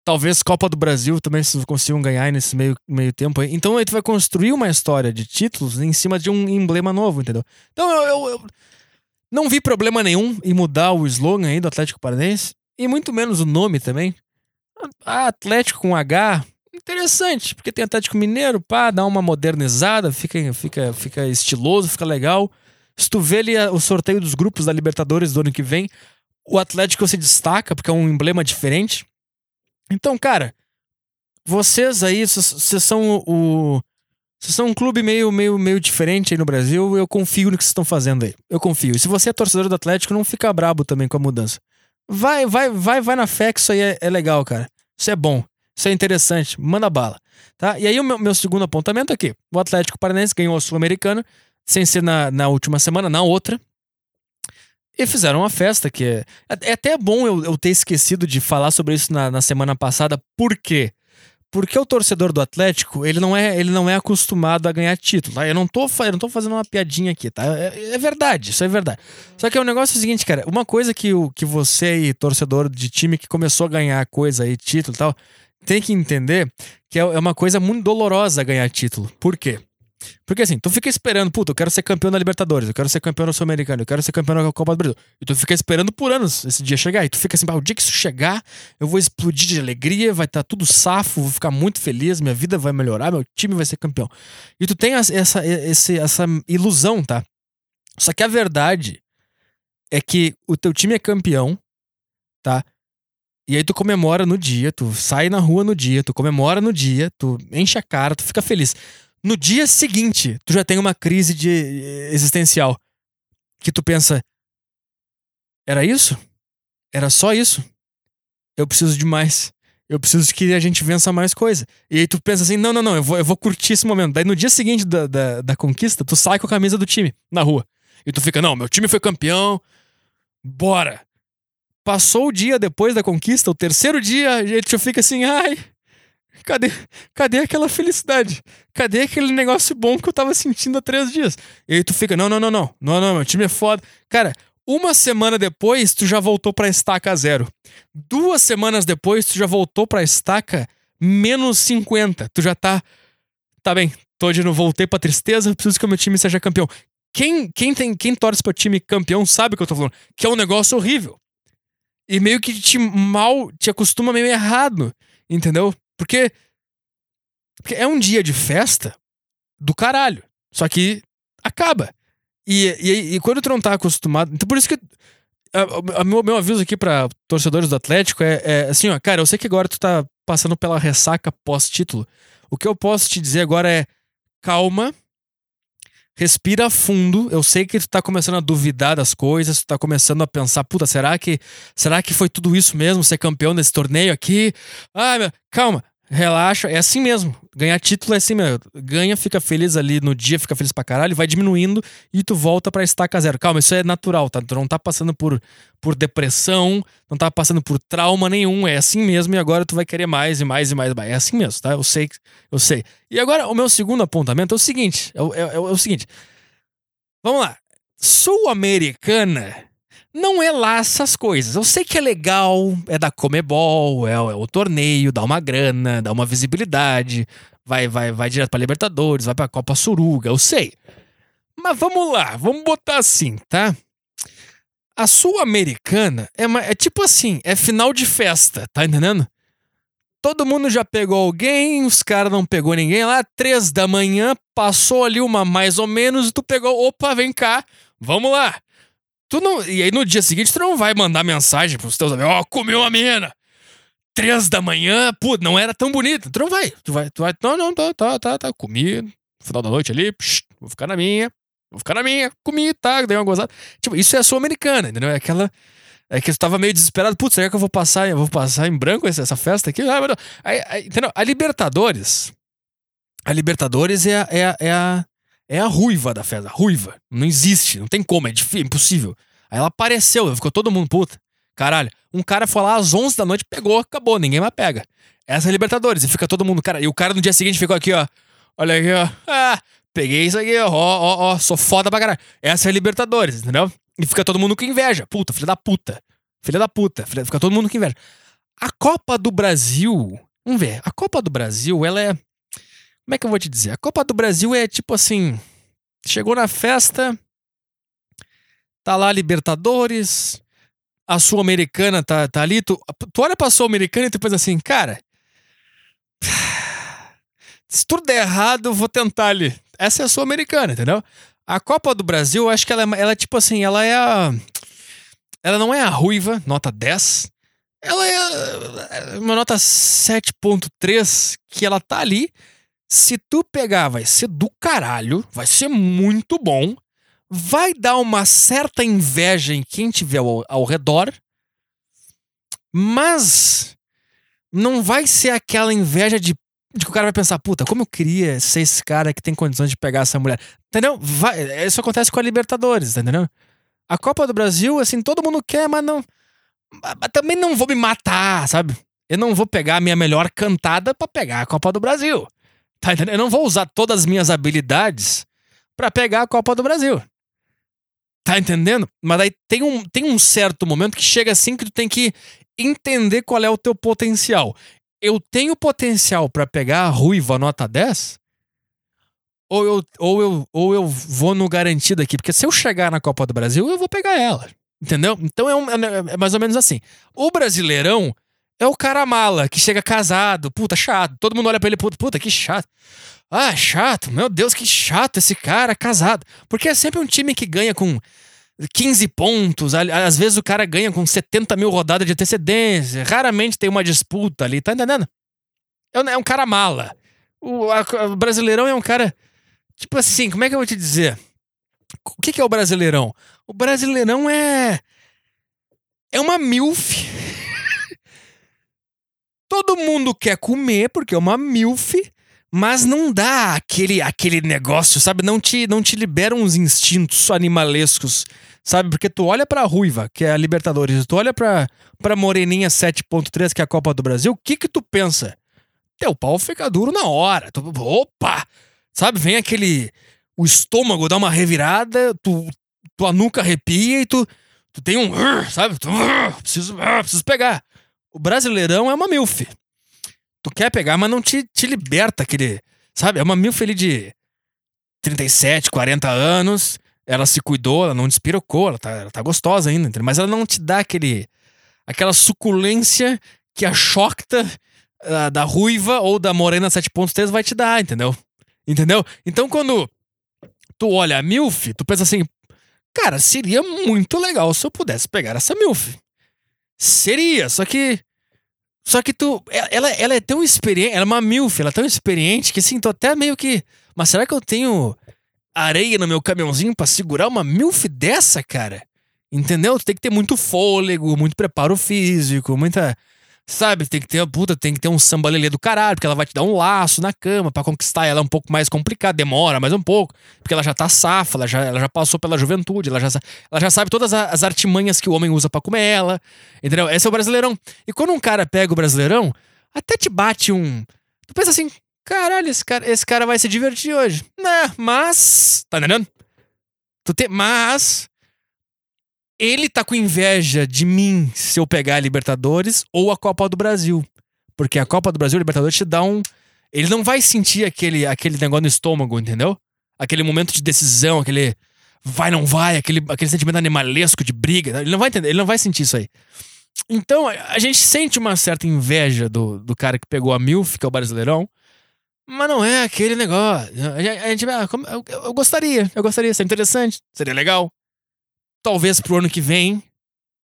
Talvez Copa do Brasil também vocês consigam ganhar nesse meio, meio tempo. Então aí tu vai construir uma história de títulos em cima de um emblema novo, entendeu? Então eu, eu, eu não vi problema nenhum em mudar o slogan aí do Atlético Paranaense. E muito menos o nome também. Ah, Atlético com H, interessante, porque tem Atlético Mineiro, pá, dá uma modernizada, fica, fica, fica estiloso, fica legal. Se tu vê ali o sorteio dos grupos da Libertadores do ano que vem, o Atlético se destaca porque é um emblema diferente. Então, cara, vocês aí, vocês são o. Vocês são um clube meio, meio, meio diferente aí no Brasil. Eu confio no que vocês estão fazendo aí. Eu confio. E se você é torcedor do Atlético, não fica brabo também com a mudança. Vai, vai, vai, vai na fé que isso aí é, é legal, cara. Isso é bom. Isso é interessante. Manda bala. Tá? E aí, o meu, meu segundo apontamento aqui: o Atlético Paranense ganhou a Sul-Americana, sem ser na, na última semana, na outra. E fizeram uma festa que é. É até bom eu, eu ter esquecido de falar sobre isso na, na semana passada. Por quê? Porque o torcedor do Atlético, ele não é, ele não é acostumado a ganhar título, tá? Eu não tô, eu não tô fazendo uma piadinha aqui, tá? É, é verdade, isso é verdade. Só que é o um negócio é o seguinte, cara, uma coisa que, o, que você aí, torcedor de time que começou a ganhar coisa aí, título e tal, tem que entender que é, é uma coisa muito dolorosa ganhar título. Por quê? Porque assim, tu fica esperando, puta, eu quero ser campeão da Libertadores, eu quero ser campeão da Sul-Americana, eu quero ser campeão da Copa do Brasil. E tu fica esperando por anos esse dia chegar. E tu fica assim, o dia que isso chegar, eu vou explodir de alegria, vai estar tá tudo safo, vou ficar muito feliz, minha vida vai melhorar, meu time vai ser campeão. E tu tem essa, essa, essa ilusão, tá? Só que a verdade é que o teu time é campeão, tá? E aí tu comemora no dia, tu sai na rua no dia, tu comemora no dia, tu enche a cara, tu fica feliz. No dia seguinte, tu já tem uma crise de existencial. Que tu pensa, era isso? Era só isso? Eu preciso de mais. Eu preciso que a gente vença mais coisa. E aí tu pensa assim, não, não, não, eu vou, eu vou curtir esse momento. Daí no dia seguinte da, da, da conquista, tu sai com a camisa do time na rua. E tu fica, não, meu time foi campeão, bora. Passou o dia depois da conquista, o terceiro dia, a gente fica assim, ai, cadê, cadê aquela felicidade? Cadê aquele negócio bom que eu tava sentindo há três dias? E aí tu fica, não, não, não, não, não, não, meu time é foda. Cara, uma semana depois, tu já voltou pra estaca zero. Duas semanas depois, tu já voltou pra estaca menos 50. Tu já tá. Tá bem, tô de novo, voltei pra tristeza, preciso que o meu time seja campeão. Quem, quem, tem, quem torce pro time campeão sabe o que eu tô falando. Que é um negócio horrível. E meio que te mal, te acostuma meio errado. Entendeu? Porque, porque é um dia de festa do caralho. Só que acaba. E, e, e quando tu não tá acostumado. Então por isso que. A, a meu, meu aviso aqui para torcedores do Atlético é, é, assim, ó, cara, eu sei que agora tu tá passando pela ressaca pós-título. O que eu posso te dizer agora é calma, respira fundo. Eu sei que tu tá começando a duvidar das coisas, tu tá começando a pensar, puta, será que será que foi tudo isso mesmo ser campeão nesse torneio aqui? Ah, meu, calma. Relaxa, é assim mesmo. Ganhar título é assim mesmo. Ganha, fica feliz ali no dia, fica feliz pra caralho, vai diminuindo e tu volta pra estaca zero. Calma, isso é natural, tá? Tu não tá passando por, por depressão, não tá passando por trauma nenhum. É assim mesmo e agora tu vai querer mais e mais e mais. É assim mesmo, tá? Eu sei, eu sei. E agora, o meu segundo apontamento é o seguinte: é, é, é o seguinte. Vamos lá. Sul-Americana não é lá essas coisas. Eu sei que é legal, é da Comebol, é, é o torneio, dá uma grana, dá uma visibilidade, vai vai vai direto para Libertadores, vai para Copa Suruga, eu sei. Mas vamos lá, vamos botar assim, tá? A Sul-Americana é, é tipo assim, é final de festa, tá entendendo? Todo mundo já pegou alguém, os caras não pegou ninguém lá, três da manhã, passou ali uma mais ou menos, tu pegou, opa, vem cá, vamos lá. Tu não. E aí no dia seguinte tu não vai mandar mensagem pros teus amigos, ó, oh, comeu uma mina. Três da manhã, pô, não era tão bonita. Tu não vai. Tu vai, tu vai. Não, não, tá, tá, tá, tá. Comi final da noite ali, psh, vou ficar na minha. Vou ficar na minha, comi, tá, dei uma gozada. Tipo, isso é a sul-americana, entendeu? É aquela. É que eu tava meio desesperado. Putz, será que eu vou passar, eu vou passar em branco essa, essa festa aqui? Ah, aí, aí, entendeu? A Libertadores. A Libertadores é a, é a, é a, é a ruiva da festa. Ruiva. Não existe. Não tem como. É difícil, impossível. Aí ela apareceu. Ficou todo mundo puta. Caralho. Um cara foi lá às 11 da noite, pegou, acabou. Ninguém mais pega. Essa é a Libertadores. E fica todo mundo. Cara, e o cara no dia seguinte ficou aqui, ó. Olha aqui, ó. Ah, peguei isso aqui, ó. Ó, ó. Sou foda pra caralho. Essa é a Libertadores, entendeu? E fica todo mundo com inveja. Puta, filha da puta. Filha da puta. Filha... Fica todo mundo com inveja. A Copa do Brasil. Vamos ver. A Copa do Brasil, ela é. Como é que eu vou te dizer? A Copa do Brasil é tipo assim. Chegou na festa. Tá lá Libertadores. A Sul-Americana tá, tá ali. Tu, tu olha pra Sul-Americana e tu pensa assim, cara. (sighs) Se tudo der errado, eu vou tentar ali. Essa é a Sul-Americana, entendeu? A Copa do Brasil, eu acho que ela é, ela é tipo assim, ela é a. Ela não é a ruiva, nota 10. Ela é uma nota 7.3, que ela tá ali se tu pegar, vai ser do caralho, vai ser muito bom, vai dar uma certa inveja em quem tiver ao, ao redor, mas não vai ser aquela inveja de, de, que o cara vai pensar, puta, como eu queria ser esse cara que tem condições de pegar essa mulher. Entendeu? Vai, isso acontece com a Libertadores, tá entendeu? A Copa do Brasil, assim, todo mundo quer, mas não. Mas também não vou me matar, sabe? Eu não vou pegar a minha melhor cantada para pegar a Copa do Brasil. Tá entendendo? Eu não vou usar todas as minhas habilidades para pegar a Copa do Brasil. Tá entendendo? Mas aí tem um, tem um certo momento que chega assim que tu tem que entender qual é o teu potencial. Eu tenho potencial para pegar a ruiva nota 10? Ou eu, ou, eu, ou eu vou no garantido aqui? Porque se eu chegar na Copa do Brasil, eu vou pegar ela. Entendeu? Então é, um, é, é mais ou menos assim. O Brasileirão é o cara mala que chega casado, puta, chato. Todo mundo olha pra ele, puta, puta, que chato. Ah, chato, meu Deus, que chato esse cara casado. Porque é sempre um time que ganha com 15 pontos. Às vezes o cara ganha com 70 mil rodadas de antecedência. Raramente tem uma disputa ali, tá entendendo? É um, é cara mala. O, Brasileirão é um cara. Tipo assim, como é que eu vou te dizer? O que é o Brasileirão? O Brasileirão é. É uma MILF. (laughs) Todo mundo quer comer porque é uma MILF, mas não dá aquele, aquele negócio, sabe? Não te, não te libera uns instintos animalescos, sabe? Porque tu olha pra Ruiva, que é a Libertadores, tu olha pra, pra Moreninha 7.3, que é a Copa do Brasil, o que que tu pensa? Teu pau fica duro na hora. Tu, opa! Sabe? Vem aquele. O estômago dá uma revirada, tu, tua nuca arrepia e tu, tu tem um. Sabe? Tu, preciso, preciso pegar. O brasileirão é uma milf. Tu quer pegar, mas não te, te liberta aquele. Sabe? É uma milf ali de 37, 40 anos. Ela se cuidou, ela não despirocou, ela tá, ela tá gostosa ainda, mas ela não te dá aquele. aquela suculência que a chocta uh, da ruiva ou da morena 7.3 vai te dar, entendeu? Entendeu? Então quando tu olha a MILF, tu pensa assim, cara, seria muito legal se eu pudesse pegar essa MILF. Seria, só que só que tu. Ela, ela é tão experiente. Ela é uma MILF, ela é tão experiente que assim, tô até meio que. Mas será que eu tenho areia no meu caminhãozinho para segurar uma MILF dessa, cara? Entendeu? Tu tem que ter muito fôlego, muito preparo físico, muita. Sabe, tem que ter, puta, tem que ter um sambalelê do caralho, porque ela vai te dar um laço na cama para conquistar ela é um pouco mais complicado, demora mais um pouco, porque ela já tá safa, ela já, ela já passou pela juventude, ela já, ela já sabe todas as artimanhas que o homem usa para comer ela, entendeu? Esse é o brasileirão. E quando um cara pega o brasileirão, até te bate um. Tu pensa assim, caralho, esse cara, esse cara vai se divertir hoje. Né, mas. Tá entendendo? Tu tem, mas ele tá com inveja de mim se eu pegar a Libertadores ou a Copa do Brasil. Porque a Copa do Brasil, a Libertadores te dá um. Ele não vai sentir aquele, aquele negócio no estômago, entendeu? Aquele momento de decisão, aquele vai, não vai, aquele, aquele sentimento animalesco de briga. Ele não vai entender, ele não vai sentir isso aí. Então, a gente sente uma certa inveja do, do cara que pegou a Milf, que é o Brasileirão, mas não é aquele negócio. A gente, a gente eu, eu, gostaria, eu gostaria, seria interessante, seria legal talvez pro ano que vem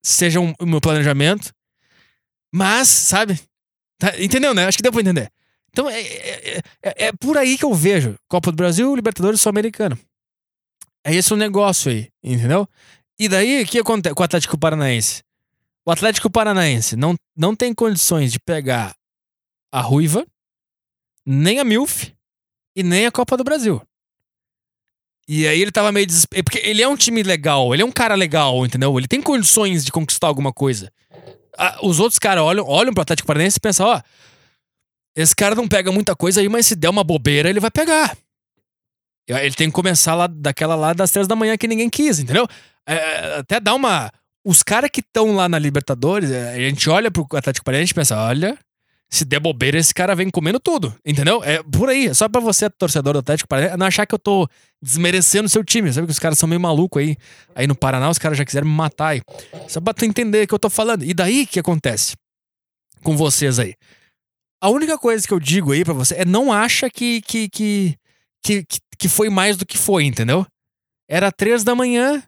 seja um, o meu planejamento. Mas, sabe? Tá, entendeu, né? Acho que deu pra entender. Então é, é, é, é por aí que eu vejo Copa do Brasil, Libertadores Sul-Americano. É esse o negócio aí, entendeu? E daí, o que acontece com o Atlético Paranaense? O Atlético Paranaense não, não tem condições de pegar a Ruiva, nem a Milf e nem a Copa do Brasil. E aí ele tava meio desesperado. Porque ele é um time legal, ele é um cara legal, entendeu? Ele tem condições de conquistar alguma coisa. Os outros caras olham, olham pro Atlético Paranaense e pensam, ó, esse cara não pega muita coisa aí, mas se der uma bobeira, ele vai pegar. Ele tem que começar lá daquela lá das três da manhã que ninguém quis, entendeu? É, até dá uma. Os caras que estão lá na Libertadores, é, a gente olha pro Atlético Paranaense e pensa, olha, se der bobeira, esse cara vem comendo tudo, entendeu? É por aí. Só pra você, torcedor do Atlético Paranaense, não achar que eu tô desmerecendo seu time. Sabe que os caras são meio malucos aí. Aí no Paraná, os caras já quiseram me matar aí. Só pra tu entender o que eu tô falando. E daí que acontece com vocês aí? A única coisa que eu digo aí pra você é não acha que, que, que, que, que foi mais do que foi, entendeu? Era três da manhã,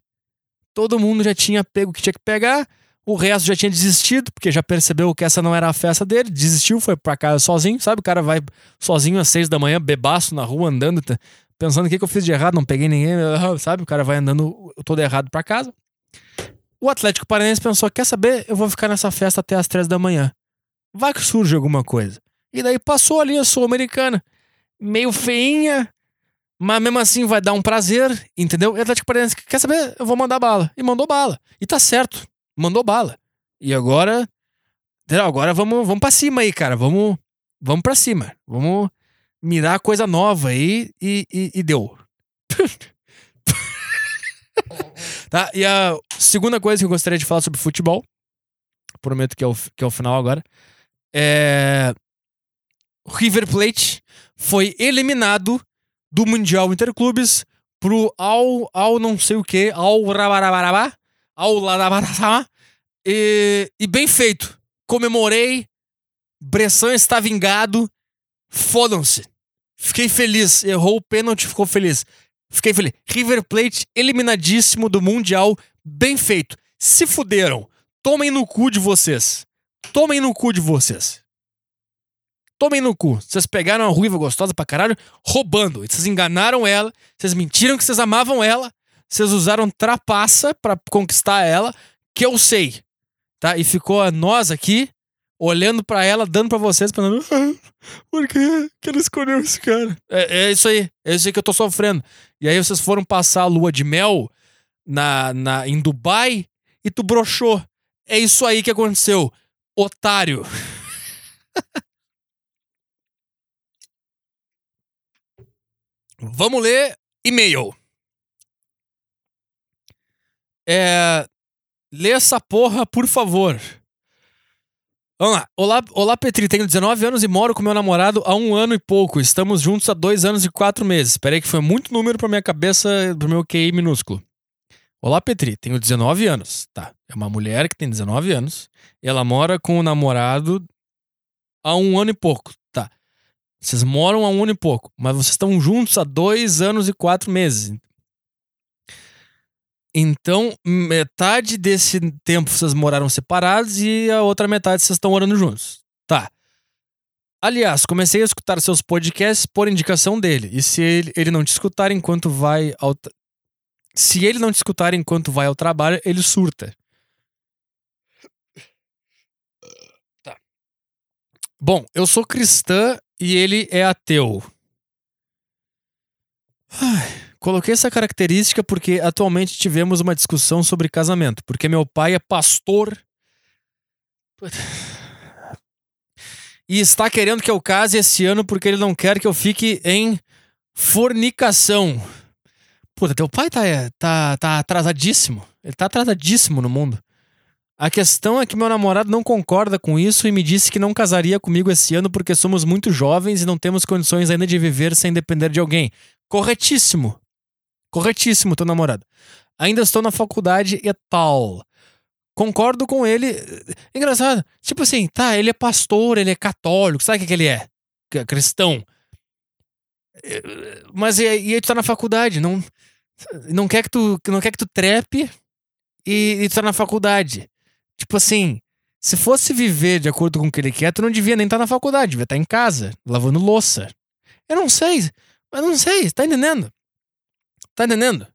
todo mundo já tinha pego o que tinha que pegar. O resto já tinha desistido, porque já percebeu que essa não era a festa dele, desistiu, foi pra casa sozinho, sabe? O cara vai sozinho às seis da manhã, bebaço na rua, andando, pensando o que, que eu fiz de errado, não peguei ninguém, sabe? O cara vai andando todo errado pra casa. O Atlético Paranaense pensou: quer saber? Eu vou ficar nessa festa até as três da manhã. Vai que surge alguma coisa. E daí passou ali a Sul-Americana, meio feinha, mas mesmo assim vai dar um prazer, entendeu? E o Atlético Paranaense, quer saber? Eu vou mandar bala. E mandou bala. E tá certo mandou bala. E agora. Agora vamos, vamos pra cima aí, cara. Vamos, vamos pra cima. Vamos mirar coisa nova aí e, e, e deu. (laughs) tá? E a segunda coisa que eu gostaria de falar sobre futebol, prometo que é o, que é o final agora, é. River Plate foi eliminado do Mundial Interclubes pro ao, ao não sei o que, ao rabarabarabá, ao Ladabarasama. E, e bem feito. Comemorei. Bressan está vingado. Fodam-se. Fiquei feliz. Errou o pênalti, ficou feliz. Fiquei feliz. River Plate eliminadíssimo do Mundial Bem feito. Se fuderam. Tomem no cu de vocês. Tomem no cu de vocês. Tomem no cu. Vocês pegaram a ruiva gostosa pra caralho, roubando. Vocês enganaram ela. Vocês mentiram que vocês amavam ela. Vocês usaram trapaça para conquistar ela, que eu sei. Tá? E ficou nós aqui olhando para ela, dando para vocês, falando: ah, por que, que ela escolheu esse cara? É, é, isso aí, é isso aí que eu tô sofrendo. E aí vocês foram passar a lua de mel na, na, em Dubai e tu broxou. É isso aí que aconteceu, otário. (laughs) Vamos ler e-mail. É, lê essa porra, por favor. Vamos lá. Olá, olá, Petri. Tenho 19 anos e moro com meu namorado há um ano e pouco. Estamos juntos há dois anos e quatro meses. Esperei que foi muito número pra minha cabeça, pro meu QI minúsculo. Olá, Petri. Tenho 19 anos. Tá. É uma mulher que tem 19 anos. Ela mora com o namorado há um ano e pouco. Tá. Vocês moram há um ano e pouco. Mas vocês estão juntos há dois anos e quatro meses. Então, metade desse tempo vocês moraram separados e a outra metade vocês estão morando juntos. Tá. Aliás, comecei a escutar seus podcasts por indicação dele. E se ele, ele não te escutar enquanto vai ao. Se ele não te escutar enquanto vai ao trabalho, ele surta. Tá. Bom, eu sou cristã e ele é ateu. Ai. Coloquei essa característica porque atualmente tivemos uma discussão sobre casamento, porque meu pai é pastor e está querendo que eu case esse ano porque ele não quer que eu fique em fornicação. Puta, teu pai tá, tá, tá atrasadíssimo. Ele tá atrasadíssimo no mundo. A questão é que meu namorado não concorda com isso e me disse que não casaria comigo esse ano porque somos muito jovens e não temos condições ainda de viver sem depender de alguém. Corretíssimo. Corretíssimo, teu namorado. Ainda estou na faculdade e tal. Concordo com ele. Engraçado. Tipo assim, tá, ele é pastor, ele é católico, sabe o que, ele é? Cristão. Mas e, aí tu tá na faculdade, não, não quer que tu não quer que tu trepe e, e tu tá na faculdade. Tipo assim, se fosse viver de acordo com o que ele quer, tu não devia nem estar tá na faculdade, devia estar tá em casa, lavando louça. Eu não sei, mas não sei, tá entendendo? Tá entendendo?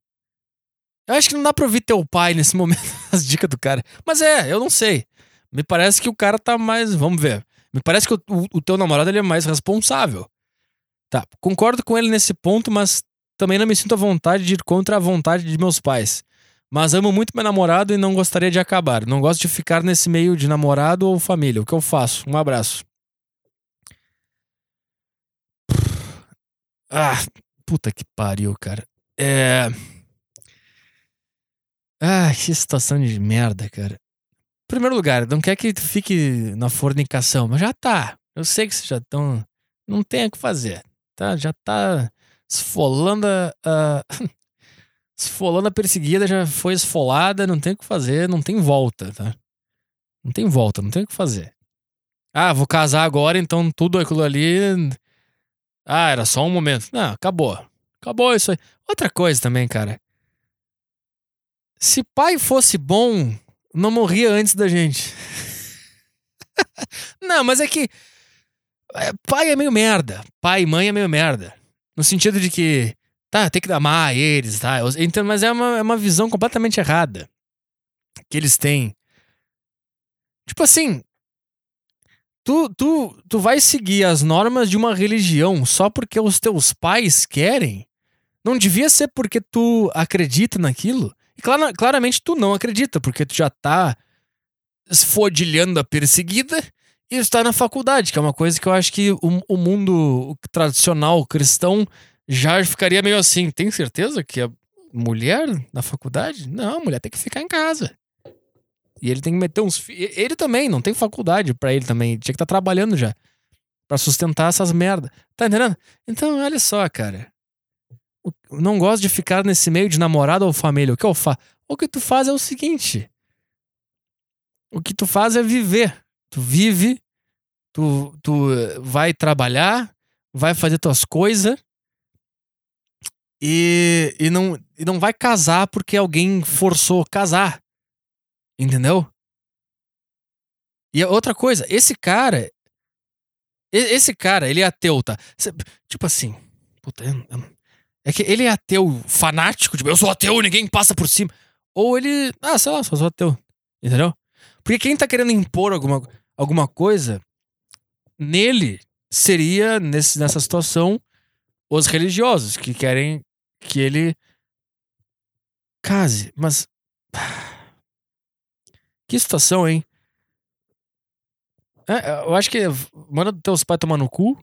Eu acho que não dá pra ouvir teu pai nesse (laughs) momento, as dicas do cara. Mas é, eu não sei. Me parece que o cara tá mais. Vamos ver. Me parece que o, o, teu namorado ele é mais responsável. Tá, concordo com ele nesse ponto, mas também não me sinto à vontade de ir contra a vontade de meus pais. Mas amo muito meu namorado e não gostaria de acabar. Não gosto de ficar nesse meio de namorado ou família. O que eu faço? Um abraço. Ah, puta que pariu, cara. É. Ah, que situação de merda, cara. Em primeiro lugar, não quer que fique na fornicação, mas já tá. Eu sei que vocês já estão. Não tem o que fazer. Tá? Já tá esfolando a. (laughs) esfolando a perseguida, já foi esfolada, não tem o que fazer, não tem volta, tá? Não tem volta, não tem o que fazer. Ah, vou casar agora, então tudo aquilo ali. Ah, era só um momento. Não, acabou. Acabou isso aí. Outra coisa também, cara. Se pai fosse bom, não morria antes da gente. (laughs) não, mas é que. É, pai é meio merda. Pai e mãe é meio merda. No sentido de que. Tá, tem que amar eles, tá? Então, mas é uma, é uma visão completamente errada que eles têm. Tipo assim. Tu, tu, tu vai seguir as normas de uma religião só porque os teus pais querem? Não devia ser porque tu acredita naquilo. E clar, claramente tu não acredita, porque tu já tá esfodilhando a perseguida e está na faculdade, que é uma coisa que eu acho que o, o mundo tradicional cristão já ficaria meio assim. Tem certeza que a mulher na faculdade? Não, a mulher tem que ficar em casa. E ele tem que meter uns. Ele também, não tem faculdade para ele também. Tinha que estar tá trabalhando já. para sustentar essas merda. Tá entendendo? Então, olha só, cara não gosto de ficar nesse meio de namorado ou família. O que eu faço? O que tu faz é o seguinte. O que tu faz é viver. Tu vive, tu, tu vai trabalhar, vai fazer tuas coisas e, e, não, e não vai casar porque alguém forçou casar. Entendeu? E outra coisa, esse cara. Esse cara, ele é ateu, tá? Tipo assim. Puta, é que ele é ateu fanático, tipo, eu sou ateu, ninguém passa por cima. Ou ele. Ah, sei lá, só sou ateu. Entendeu? Porque quem tá querendo impor alguma, alguma coisa, nele seria, nesse, nessa situação, os religiosos que querem que ele case. Mas. (sighs) Que situação, hein? É, eu acho que manda teus pais tomar no cu.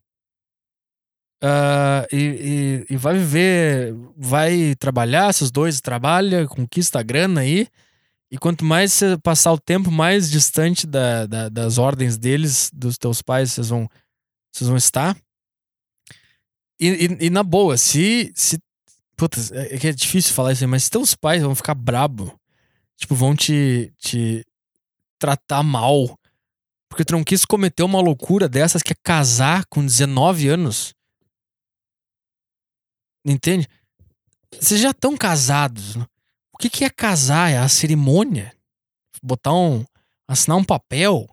Uh, e, e, e, vai viver, vai trabalhar, esses dois trabalham, conquista a grana aí. E quanto mais você passar o tempo, mais distante da, da, das ordens deles, dos teus pais, vocês vão, vocês vão estar. E, e, na boa, se. se é, é que é difícil falar isso aí, mas se teus pais vão ficar brabo, tipo, vão te, te tratar mal, porque tu não quis cometer uma loucura dessas que é casar com 19 anos. Entende? Vocês já estão casados. Né? O que, que é casar? É a cerimônia? Botar um. assinar um papel?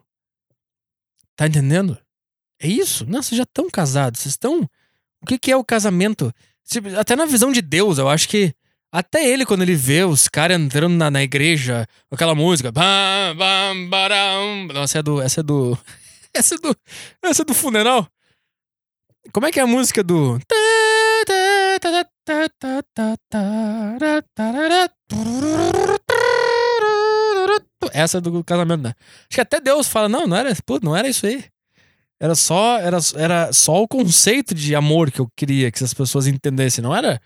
Tá entendendo? É isso? Não, vocês já estão casados. Vocês estão. O que, que é o casamento? Até na visão de Deus, eu acho que. Até ele, quando ele vê os caras entrando na, na igreja aquela música. Bam, bam, baram. Não, essa é do. Essa é do. (laughs) Essa é do. Essa é do funeral. Como é que é a música do. Essa é do casamento, né? Acho que até Deus fala, não, não era, pô, não era isso aí. Era só, era, era só o conceito de amor que eu queria que as pessoas entendessem. Não era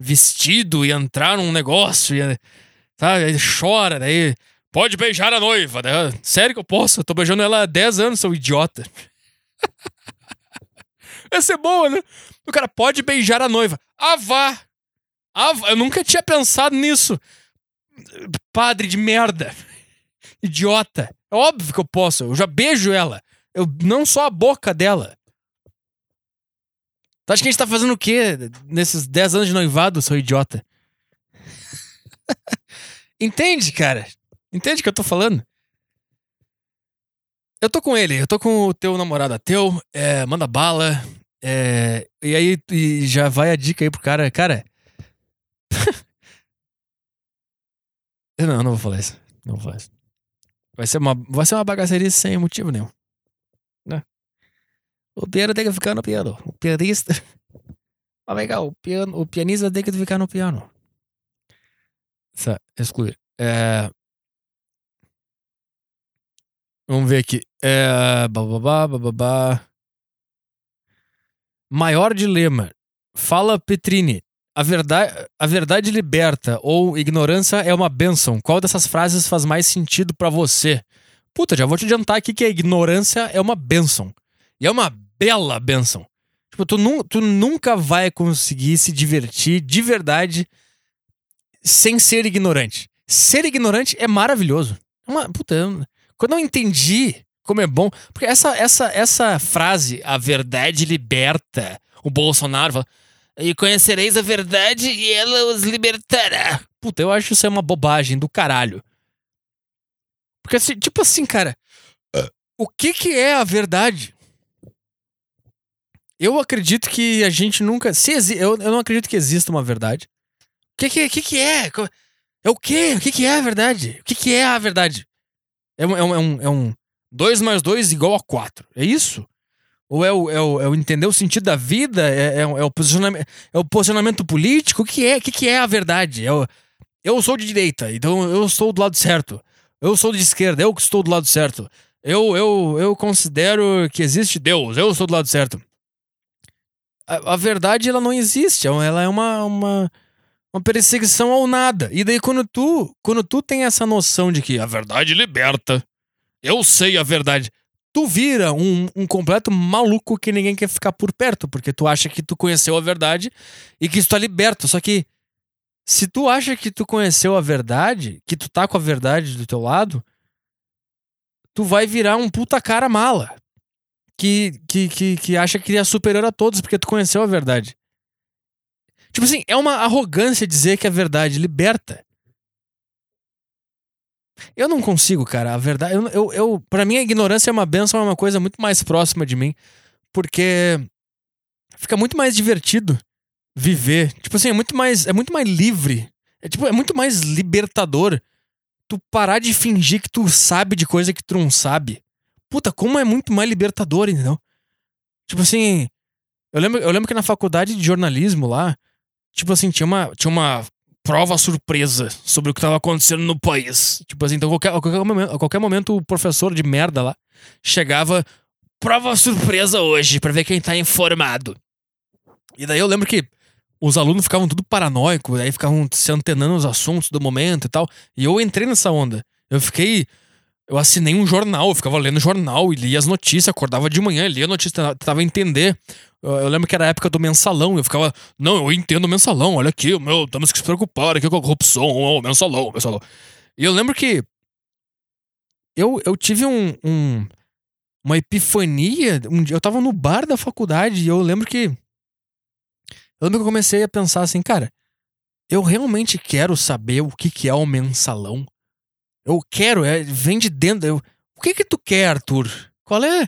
vestido e entrar num negócio e, sabe, aí chora, daí pode beijar a noiva. Daí, Sério que eu posso? Eu tô beijando ela há 10 anos, sou idiota. (laughs) Essa é boa, né? O cara pode beijar a noiva. Ah, vá! Ah, vá. Eu nunca tinha pensado nisso. Padre de merda. Idiota. É óbvio que eu posso. Eu já beijo ela. Eu não só a boca dela. Tu acha que a gente tá fazendo o quê nesses 10 anos de noivado, seu idiota? (laughs) Entende, cara? Entende o que eu tô falando? Eu tô com ele, eu tô com o teu namorado ateu, é, manda bala, é, e aí e já vai a dica aí pro cara. Cara. (laughs) não, não vou falar isso. Não vou falar isso. Vai ser uma, vai ser uma bagaceria sem motivo nenhum. Né? O piano tem que ficar no piano. O pianista. (laughs) Mas legal, o, piano, o pianista tem que ficar no piano. Essa, excluir. É... Vamos ver aqui. É... Bababá, bababá. Maior dilema. Fala Petrini. A verdade, a verdade liberta ou ignorância é uma benção. Qual dessas frases faz mais sentido para você? Puta, já vou te adiantar aqui que a ignorância é uma benção. E é uma bela benção. Tipo, tu, nu, tu nunca vai conseguir se divertir de verdade sem ser ignorante. Ser ignorante é maravilhoso. É uma, puta, eu, quando eu entendi como é bom. Porque essa, essa, essa frase, a verdade liberta, o Bolsonaro fala, e conhecereis a verdade e ela os libertará. Puta, eu acho isso é uma bobagem do caralho. Porque, assim, tipo assim, cara, o que que é a verdade? Eu acredito que a gente nunca. Se exi... eu, eu não acredito que exista uma verdade. O que que, que, que é? É o quê? O que, que é a verdade? O que, que é a verdade? É um, é um, é um, 2 mais 2 igual a 4. É isso? Ou é o, é o, é o entender o sentido da vida? É, é, é, o, posicionamento, é o posicionamento político? O que é, o que é a verdade? É o, eu sou de direita, então eu estou do lado certo. Eu sou de esquerda, eu que estou do lado certo. Eu, eu, eu considero que existe Deus, eu estou do lado certo. A, a verdade, ela não existe, ela é uma, uma, uma perseguição ao nada. E daí quando tu, quando tu tem essa noção de que a verdade liberta, eu sei a verdade. Tu vira um, um completo maluco que ninguém quer ficar por perto, porque tu acha que tu conheceu a verdade e que está liberto. Só que se tu acha que tu conheceu a verdade, que tu tá com a verdade do teu lado, tu vai virar um puta cara mala. Que, que, que, que acha que é superior a todos porque tu conheceu a verdade. Tipo assim, é uma arrogância dizer que a verdade liberta. Eu não consigo, cara. A verdade. Eu, eu, eu, pra mim, a ignorância é uma benção, é uma coisa muito mais próxima de mim. Porque fica muito mais divertido viver. Tipo assim, é muito mais, é muito mais livre. É, tipo, é muito mais libertador tu parar de fingir que tu sabe de coisa que tu não sabe. Puta, como é muito mais libertador, entendeu? Tipo assim, eu lembro, eu lembro que na faculdade de jornalismo lá, tipo assim, tinha uma, tinha uma prova surpresa sobre o que tava acontecendo no país. Tipo assim, então a qualquer, a qualquer, momento, a qualquer momento o professor de merda lá chegava, prova surpresa hoje, pra ver quem tá informado. E daí eu lembro que os alunos ficavam tudo paranoicos, aí ficavam se antenando nos assuntos do momento e tal. E eu entrei nessa onda. Eu fiquei. Eu assinei um jornal, eu ficava lendo jornal e lia as notícias, acordava de manhã, lia a notícia, tentava entender. Eu lembro que era a época do mensalão, eu ficava, não, eu entendo o mensalão, olha aqui, meu, temos que se preocupar aqui com a corrupção, oh, mensalão, mensalão. E eu lembro que eu, eu tive um, um uma epifania, um dia eu tava no bar da faculdade e eu lembro que eu lembro que eu comecei a pensar assim, cara, eu realmente quero saber o que, que é o mensalão. Eu quero, é, vem de dentro. Eu, o que que tu quer, Arthur? Qual é.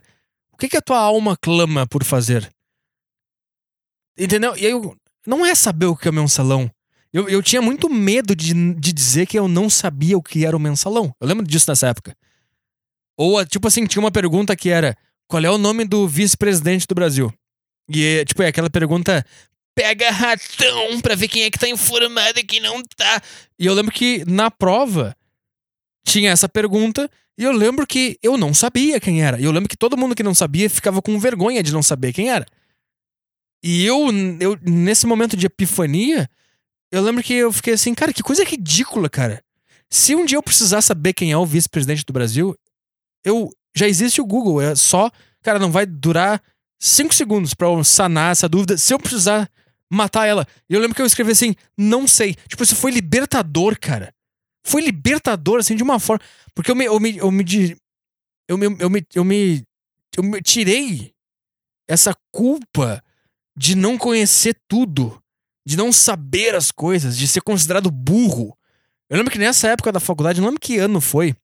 O que que a tua alma clama por fazer? Entendeu? E aí eu. Não é saber o que é o mensalão. Eu, eu tinha muito medo de, de dizer que eu não sabia o que era o mensalão. Eu lembro disso nessa época. Ou, tipo assim, tinha uma pergunta que era: qual é o nome do vice-presidente do Brasil? E, tipo, é aquela pergunta pega ratão pra ver quem é que tá informado e quem não tá. E eu lembro que na prova tinha essa pergunta e eu lembro que eu não sabia quem era. E eu lembro que todo mundo que não sabia ficava com vergonha de não saber quem era. E eu, eu nesse momento de epifania, eu lembro que eu fiquei assim, cara, que coisa ridícula, cara. Se um dia eu precisar saber quem é o vice-presidente do Brasil, eu já existe o Google, é só, cara, não vai durar cinco segundos para eu sanar essa dúvida. Se eu precisar matar ela. Eu lembro que eu escrevi assim, não sei. Tipo, isso foi libertador, cara. Foi libertador, assim, de uma forma. Porque eu me. Eu me. Eu me. Eu me. Eu me, eu me, eu me tirei essa culpa de não conhecer tudo, de não saber as coisas, de ser considerado burro. Eu lembro que nessa época da faculdade, não lembro que ano foi,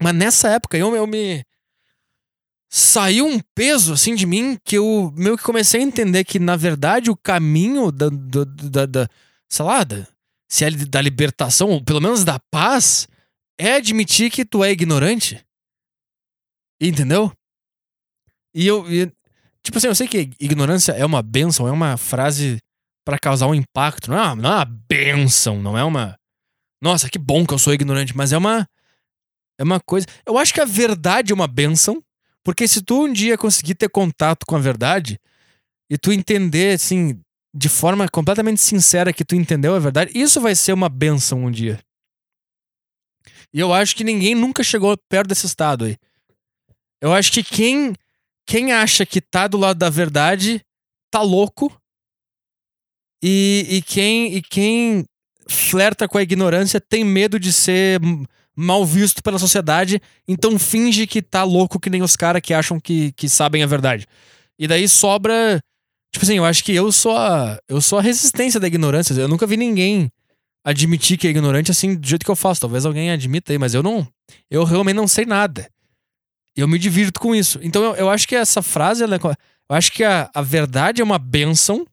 mas nessa época eu, eu me saiu um peso assim de mim que eu meio que comecei a entender que na verdade o caminho da, da, da, da sei lá, da, se é da libertação, ou pelo menos da paz, é admitir que tu é ignorante. Entendeu? E eu, e, tipo assim, eu sei que ignorância é uma benção, é uma frase para causar um impacto, não é, uma, não é uma benção, não é uma nossa, que bom que eu sou ignorante, mas é uma é uma coisa. Eu acho que a verdade é uma benção porque se tu um dia conseguir ter contato com a verdade e tu entender, assim, de forma completamente sincera que tu entendeu a verdade, isso vai ser uma benção um dia. E eu acho que ninguém nunca chegou perto desse estado aí. Eu acho que quem, quem acha que tá do lado da verdade tá louco. E, e, quem, e quem flerta com a ignorância tem medo de ser mal visto pela sociedade, então finge que tá louco que nem os caras que acham que, que sabem a verdade. E daí sobra. Tipo assim, eu acho que eu sou a. Eu sou a resistência da ignorância. Eu nunca vi ninguém admitir que é ignorante assim do jeito que eu faço. Talvez alguém admita aí, mas eu não. Eu realmente não sei nada. Eu me divirto com isso. Então eu, eu acho que essa frase, ela, é eu acho que a, a verdade é uma benção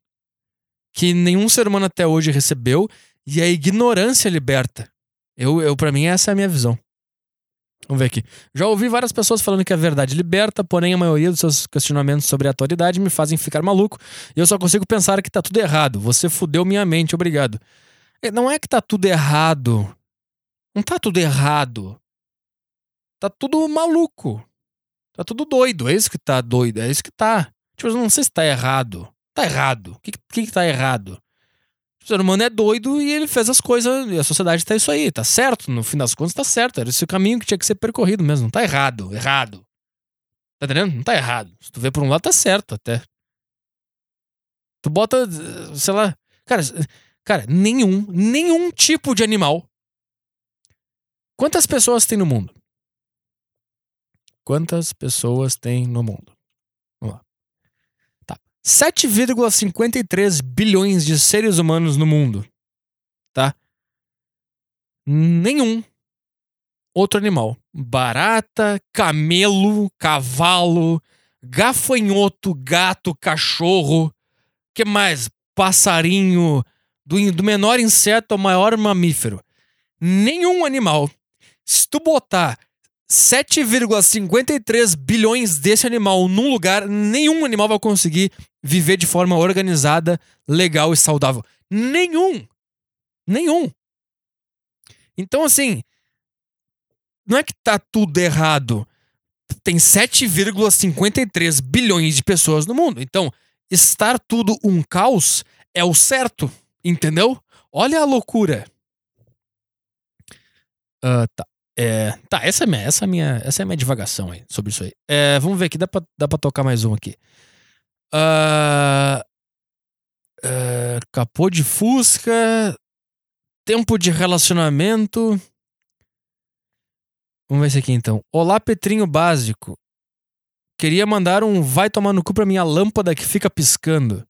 que nenhum ser humano até hoje recebeu e a ignorância liberta. Eu, eu para mim, essa é a minha visão. Vamos ver aqui. Já ouvi várias pessoas falando que a verdade liberta, porém a maioria dos seus questionamentos sobre a atualidade me fazem ficar maluco e eu só consigo pensar que tá tudo errado. Você fudeu minha mente, obrigado. É, não é que tá tudo errado. Não tá tudo errado. Tá tudo maluco. Tá tudo doido. É isso que tá doido. É isso que tá. Tipo, eu não sei se tá errado. Tá errado. O que, que, que tá errado? O ser humano é doido e ele fez as coisas, e a sociedade tá isso aí, tá certo, no fim das contas tá certo, era esse o caminho que tinha que ser percorrido mesmo, não tá errado, errado. Tá entendendo? Não tá errado. Se tu vê por um lado, tá certo até. Tu bota, sei lá, cara, cara, nenhum, nenhum tipo de animal. Quantas pessoas tem no mundo? Quantas pessoas tem no mundo? Vamos lá. Tá. 7,53 bilhões de seres humanos no mundo. Tá? Nenhum outro animal. Barata, camelo, cavalo, gafanhoto, gato, cachorro. que mais? Passarinho. Do, do menor inseto ao maior mamífero. Nenhum animal. Se tu botar 7,53 bilhões desse animal num lugar, nenhum animal vai conseguir viver de forma organizada, legal e saudável. Nenhum! Nenhum! Então, assim, não é que tá tudo errado. Tem 7,53 bilhões de pessoas no mundo. Então, estar tudo um caos é o certo, entendeu? Olha a loucura. Uh, tá. É, tá, essa é, minha, essa, é minha, essa é a minha divagação aí sobre isso aí. É, vamos ver aqui, dá pra, dá pra tocar mais um aqui. Uh, capô de Fusca. Tempo de relacionamento. Vamos ver esse aqui então. Olá, Petrinho Básico. Queria mandar um vai tomar no cu pra minha lâmpada que fica piscando.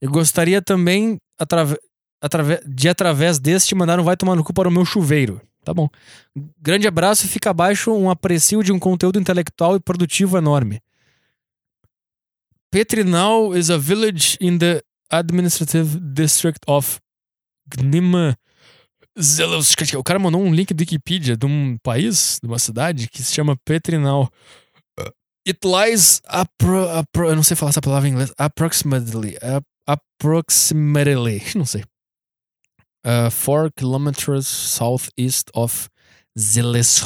Eu gostaria também atrave, atrave, de, através deste, mandar um vai tomar no cu para o meu chuveiro. Tá bom. Grande abraço e fica abaixo um aprecio de um conteúdo intelectual e produtivo enorme. Petrinal is a village in the administrative district of Gnima. O cara mandou um link do Wikipedia de um país, de uma cidade que se chama Petrinal. It lies apro, apro, eu não sei falar essa palavra em inglês. Approximately. approximately. (laughs) Não sei. Uh, four kilometers southeast of Ziles,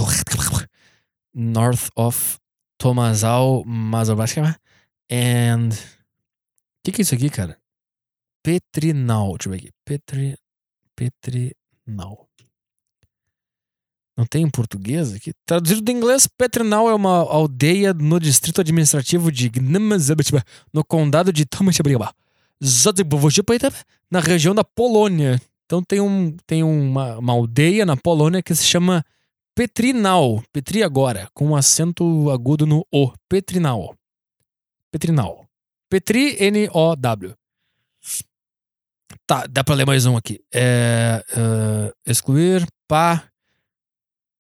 north of Tomazal, Mazobaska. And. O que, que é isso aqui, cara? Petrinal. Deixa eu ver aqui. Petri. Petrinal. Não tem em português aqui? Traduzido do inglês, Petrinal é uma aldeia no distrito administrativo de no condado de Tomachabriaba, na região da Polônia. Então tem, um, tem uma, uma aldeia na Polônia que se chama Petrinal. Petri agora, com um acento agudo no O. Petrinal. Petrinal. Petri, N-O-W. Tá, dá pra ler mais um aqui. É, uh, excluir, pá.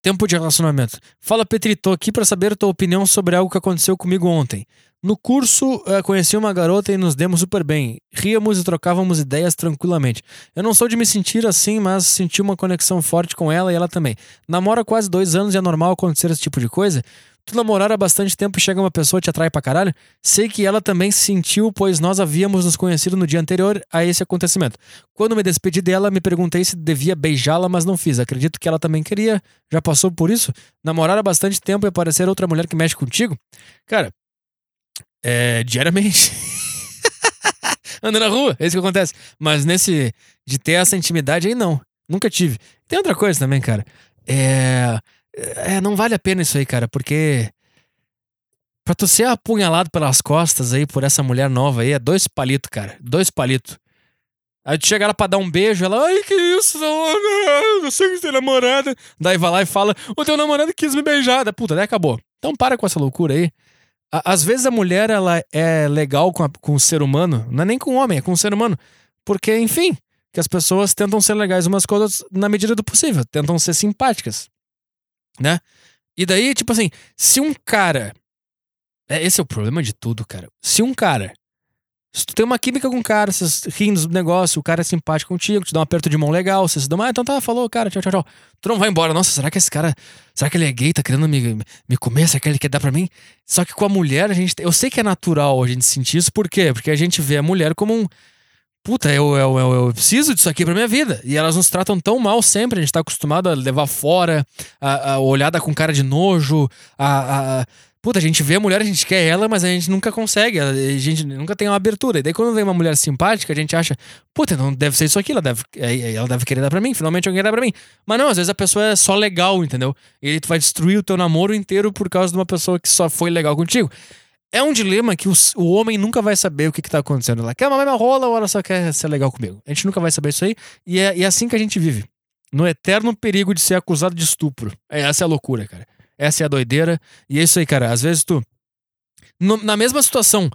Tempo de relacionamento. Fala, Petri, tô aqui para saber a tua opinião sobre algo que aconteceu comigo ontem. No curso, uh, conheci uma garota e nos demos super bem. Ríamos e trocávamos ideias tranquilamente. Eu não sou de me sentir assim, mas senti uma conexão forte com ela e ela também. Namora quase dois anos e é normal acontecer esse tipo de coisa? Tu namorar há bastante tempo e chega uma pessoa e te atrai pra caralho? Sei que ela também sentiu, pois nós havíamos nos conhecido no dia anterior a esse acontecimento. Quando me despedi dela, me perguntei se devia beijá-la, mas não fiz. Acredito que ela também queria. Já passou por isso? Namorar há bastante tempo e aparecer outra mulher que mexe contigo? Cara, é. diariamente. (laughs) Anda na rua, é isso que acontece. Mas nesse. de ter essa intimidade aí, não. Nunca tive. Tem outra coisa também, cara. É é, não vale a pena isso aí, cara, porque. Pra tu ser apunhalado pelas costas aí por essa mulher nova aí, é dois palitos, cara. Dois palitos. Aí tu chega lá pra dar um beijo, ela, ai, que isso, eu sei que você tem namorada. Daí vai lá e fala, o teu namorado quis me beijar. Puta, daí acabou. Então para com essa loucura aí. Às vezes a mulher, ela é legal com, a, com o ser humano, não é nem com o homem, é com o ser humano. Porque, enfim, que as pessoas tentam ser legais umas outras na medida do possível, tentam ser simpáticas né? E daí, tipo assim, se um cara. É, esse é o problema de tudo, cara. Se um cara. Se tu tem uma química com o cara, vocês rindo do negócio, o cara é simpático contigo, te dá um aperto de mão legal, vocês dão, ah, então tá, falou, cara, tchau, tchau, tchau. Tu não vai embora. Nossa, será que esse cara. Será que ele é gay, tá querendo me, me comer? Será que ele quer dar pra mim? Só que com a mulher, a gente. Eu sei que é natural a gente sentir isso, por quê? Porque a gente vê a mulher como um puta, eu, eu, eu, eu, preciso disso aqui pra minha vida. E elas nos tratam tão mal sempre, a gente tá acostumado a levar fora, a, a olhada com cara de nojo, a, a. Puta, a gente vê a mulher, a gente quer ela, mas a gente nunca consegue, a gente nunca tem uma abertura. E daí quando vem uma mulher simpática, a gente acha, puta, não deve ser isso aqui, ela deve, ela deve querer dar pra mim, finalmente alguém dá pra mim. Mas não, às vezes a pessoa é só legal, entendeu? E aí tu vai destruir o teu namoro inteiro por causa de uma pessoa que só foi legal contigo. É um dilema que o, o homem nunca vai saber o que, que tá acontecendo. Ela quer mamar minha rola ou ela só quer ser legal comigo? A gente nunca vai saber isso aí. E é, e é assim que a gente vive. No eterno perigo de ser acusado de estupro. É, essa é a loucura, cara. Essa é a doideira. E é isso aí, cara. Às vezes tu. No, na mesma situação,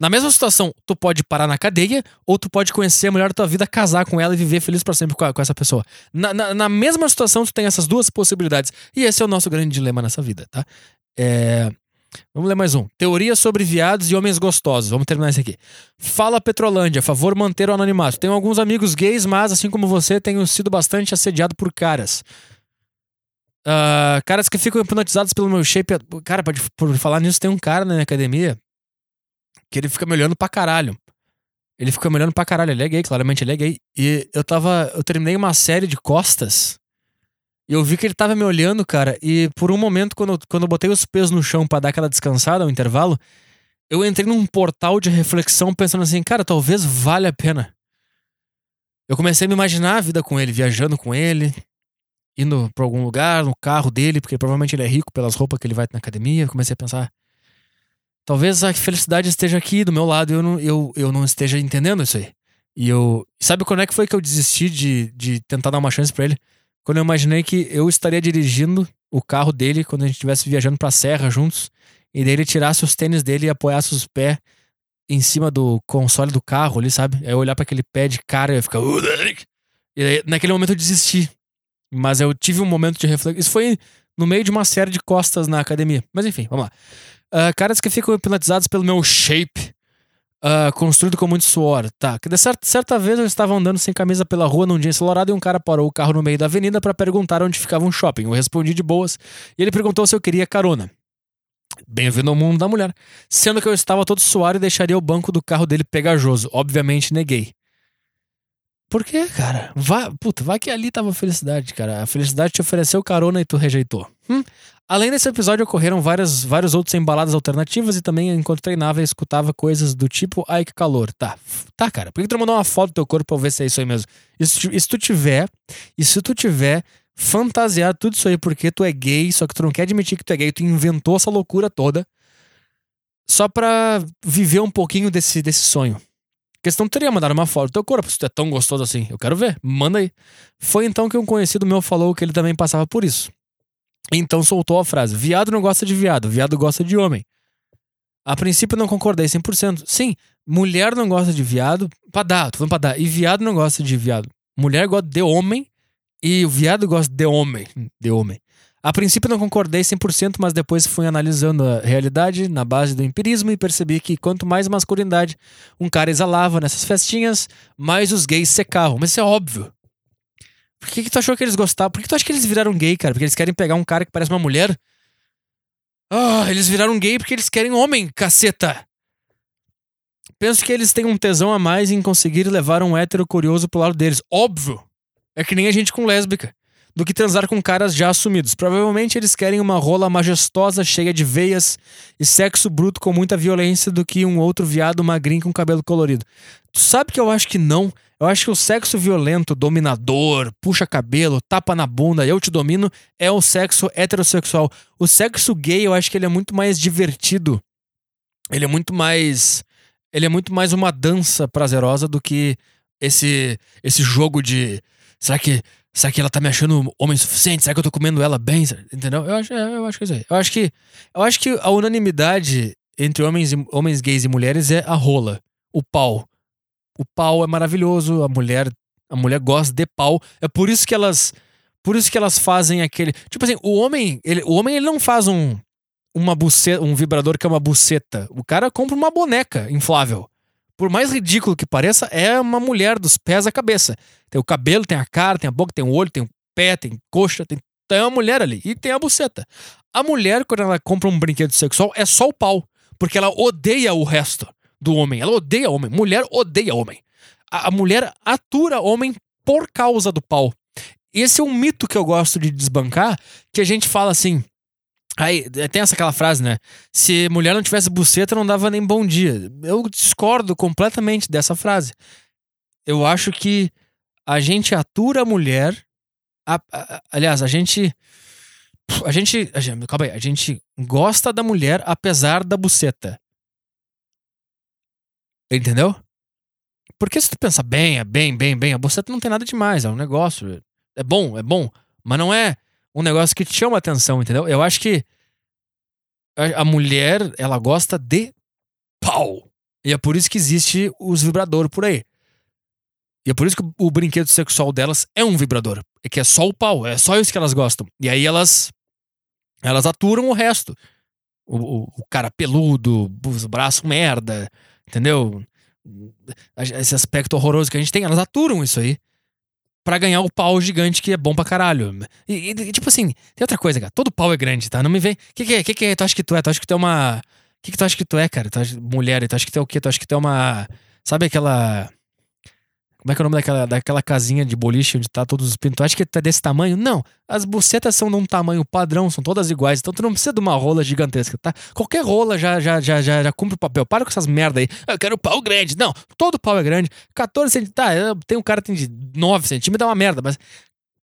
Na mesma situação, tu pode parar na cadeia ou tu pode conhecer a mulher da tua vida, casar com ela e viver feliz para sempre com, a, com, essa pessoa. Na, na, na, mesma situação, tu tem essas duas possibilidades. E esse é o nosso grande dilema nessa vida, tá? É... Vamos ler mais um. Teoria sobre viados e homens gostosos. Vamos terminar esse aqui. Fala Petrolândia, favor manter o anonimato. Tenho alguns amigos gays, mas assim como você, tenho sido bastante assediado por caras. Uh, caras que ficam hipnotizados pelo meu shape. Cara, por, por falar nisso, tem um cara na minha academia que ele fica me olhando pra caralho. Ele fica me olhando pra caralho. Ele é gay, claramente ele é gay. E eu tava. Eu terminei uma série de costas. E eu vi que ele tava me olhando, cara. E por um momento, quando, eu, quando eu botei os pés no chão para dar aquela descansada ao intervalo, eu entrei num portal de reflexão pensando assim, cara, talvez valha a pena. Eu comecei a me imaginar a vida com ele, viajando com ele, indo pra algum lugar, no carro dele, porque provavelmente ele é rico pelas roupas que ele vai na academia. Comecei a pensar, Talvez a felicidade esteja aqui do meu lado e eu não, eu, eu não esteja entendendo isso aí. E eu. Sabe quando é que foi que eu desisti de, de tentar dar uma chance para ele? Quando eu imaginei que eu estaria dirigindo o carro dele quando a gente estivesse viajando pra serra juntos. E daí ele tirasse os tênis dele e apoiasse os pés em cima do console do carro ali, sabe? Aí eu olhar para aquele pé de cara e eu ficar. E aí, naquele momento eu desisti. Mas eu tive um momento de reflexão. Isso foi no meio de uma série de costas na academia. Mas enfim, vamos lá. Uh, caras que ficam hipnotizados pelo meu shape. Uh, construído com muito suor. Tá. De certa, certa vez eu estava andando sem camisa pela rua num dia ensolarado e um cara parou o carro no meio da avenida para perguntar onde ficava um shopping. Eu respondi de boas e ele perguntou se eu queria carona. Bem-vindo ao mundo da mulher. Sendo que eu estava todo suado e deixaria o banco do carro dele pegajoso. Obviamente neguei. Por quê, cara? Vai, puta, vai que ali tava a felicidade, cara. A felicidade te ofereceu carona e tu rejeitou. Hum? Além desse episódio, ocorreram várias, vários outros embaladas alternativas e também, enquanto treinava, eu escutava coisas do tipo, ai que calor. Tá, tá, cara. Por que tu mandou uma foto do teu corpo pra eu ver se é isso aí mesmo? E se, se tu tiver, e se tu tiver fantasiado tudo isso aí porque tu é gay, só que tu não quer admitir que tu é gay, tu inventou essa loucura toda só pra viver um pouquinho desse, desse sonho questão teria mandado uma foto do teu corpo, se tu é tão gostoso assim. Eu quero ver, manda aí. Foi então que um conhecido meu falou que ele também passava por isso. Então soltou a frase: viado não gosta de viado, viado gosta de homem. A princípio não concordei 100%. Sim, mulher não gosta de viado, pra dar, tô falando pra dar. E viado não gosta de viado. Mulher gosta de homem e o viado gosta de homem. De homem. A princípio não concordei 100%, mas depois fui analisando a realidade na base do empirismo e percebi que quanto mais masculinidade um cara exalava nessas festinhas, mais os gays secavam. Mas isso é óbvio. Por que, que tu achou que eles gostavam? Por que tu acha que eles viraram gay, cara? Porque eles querem pegar um cara que parece uma mulher? Ah, eles viraram gay porque eles querem homem, caceta! Penso que eles têm um tesão a mais em conseguir levar um hétero curioso pro lado deles. Óbvio! É que nem a gente com lésbica do que transar com caras já assumidos. Provavelmente eles querem uma rola majestosa, cheia de veias e sexo bruto com muita violência do que um outro viado magrinho com cabelo colorido. Tu sabe que eu acho que não? Eu acho que o sexo violento, dominador, puxa cabelo, tapa na bunda, eu te domino, é o sexo heterossexual. O sexo gay, eu acho que ele é muito mais divertido. Ele é muito mais. Ele é muito mais uma dança prazerosa do que esse esse jogo de. Será que Será que ela tá me achando homem suficiente? Será que eu tô comendo ela bem? Entendeu? Eu acho, é, eu acho que é isso aí. Eu acho que, eu acho que a unanimidade entre homens, homens gays e mulheres é a rola, o pau. O pau é maravilhoso, a mulher, a mulher gosta de pau. É por isso que elas, por isso que elas fazem aquele, tipo assim, o homem, ele, o homem ele não faz um uma buceta, um vibrador que é uma buceta. O cara compra uma boneca inflável por mais ridículo que pareça, é uma mulher dos pés à cabeça. Tem o cabelo, tem a cara, tem a boca, tem o olho, tem o pé, tem coxa, tem, tem uma mulher ali. E tem a buceta. A mulher, quando ela compra um brinquedo sexual, é só o pau. Porque ela odeia o resto do homem. Ela odeia homem. Mulher odeia homem. A, a mulher atura homem por causa do pau. Esse é um mito que eu gosto de desbancar, que a gente fala assim. Aí, tem essa aquela frase, né? Se mulher não tivesse buceta, não dava nem bom dia. Eu discordo completamente dessa frase. Eu acho que a gente atura a mulher. A, a, aliás, a gente. A gente. A gente. Calma aí. A gente gosta da mulher apesar da buceta. Entendeu? Porque se tu pensa bem, é bem, bem, bem, a buceta não tem nada demais. É um negócio. É bom, é bom. Mas não é um negócio que te chama atenção, entendeu? Eu acho que a mulher, ela gosta de pau. E é por isso que existe os vibradores por aí. E é por isso que o brinquedo sexual delas é um vibrador. É que é só o pau, é só isso que elas gostam. E aí elas elas aturam o resto. O, o, o cara peludo, os braços merda, entendeu? Esse aspecto horroroso que a gente tem, elas aturam isso aí para ganhar o pau gigante que é bom pra caralho. E, e, tipo assim, tem outra coisa, cara. Todo pau é grande, tá? Não me vem. Que que é? Que que é? Tu acha que tu é? Tu acha que tu é uma. Que que tu acha que tu é, cara? Tu acha... Mulher, tu acha que tu é o quê? Tu acha que tu é uma. Sabe aquela. Como é que é o nome daquela, daquela casinha de boliche onde tá todos os pinos? Tu acha que tá desse tamanho? Não. As bucetas são de um tamanho padrão, são todas iguais. Então tu não precisa de uma rola gigantesca, tá? Qualquer rola já, já, já, já, já cumpre o papel. Para com essas merda aí. Eu quero pau grande. Não, todo pau é grande. 14 centímetros. Tá, tem um cara que tem de 9 centímetros, é uma merda, mas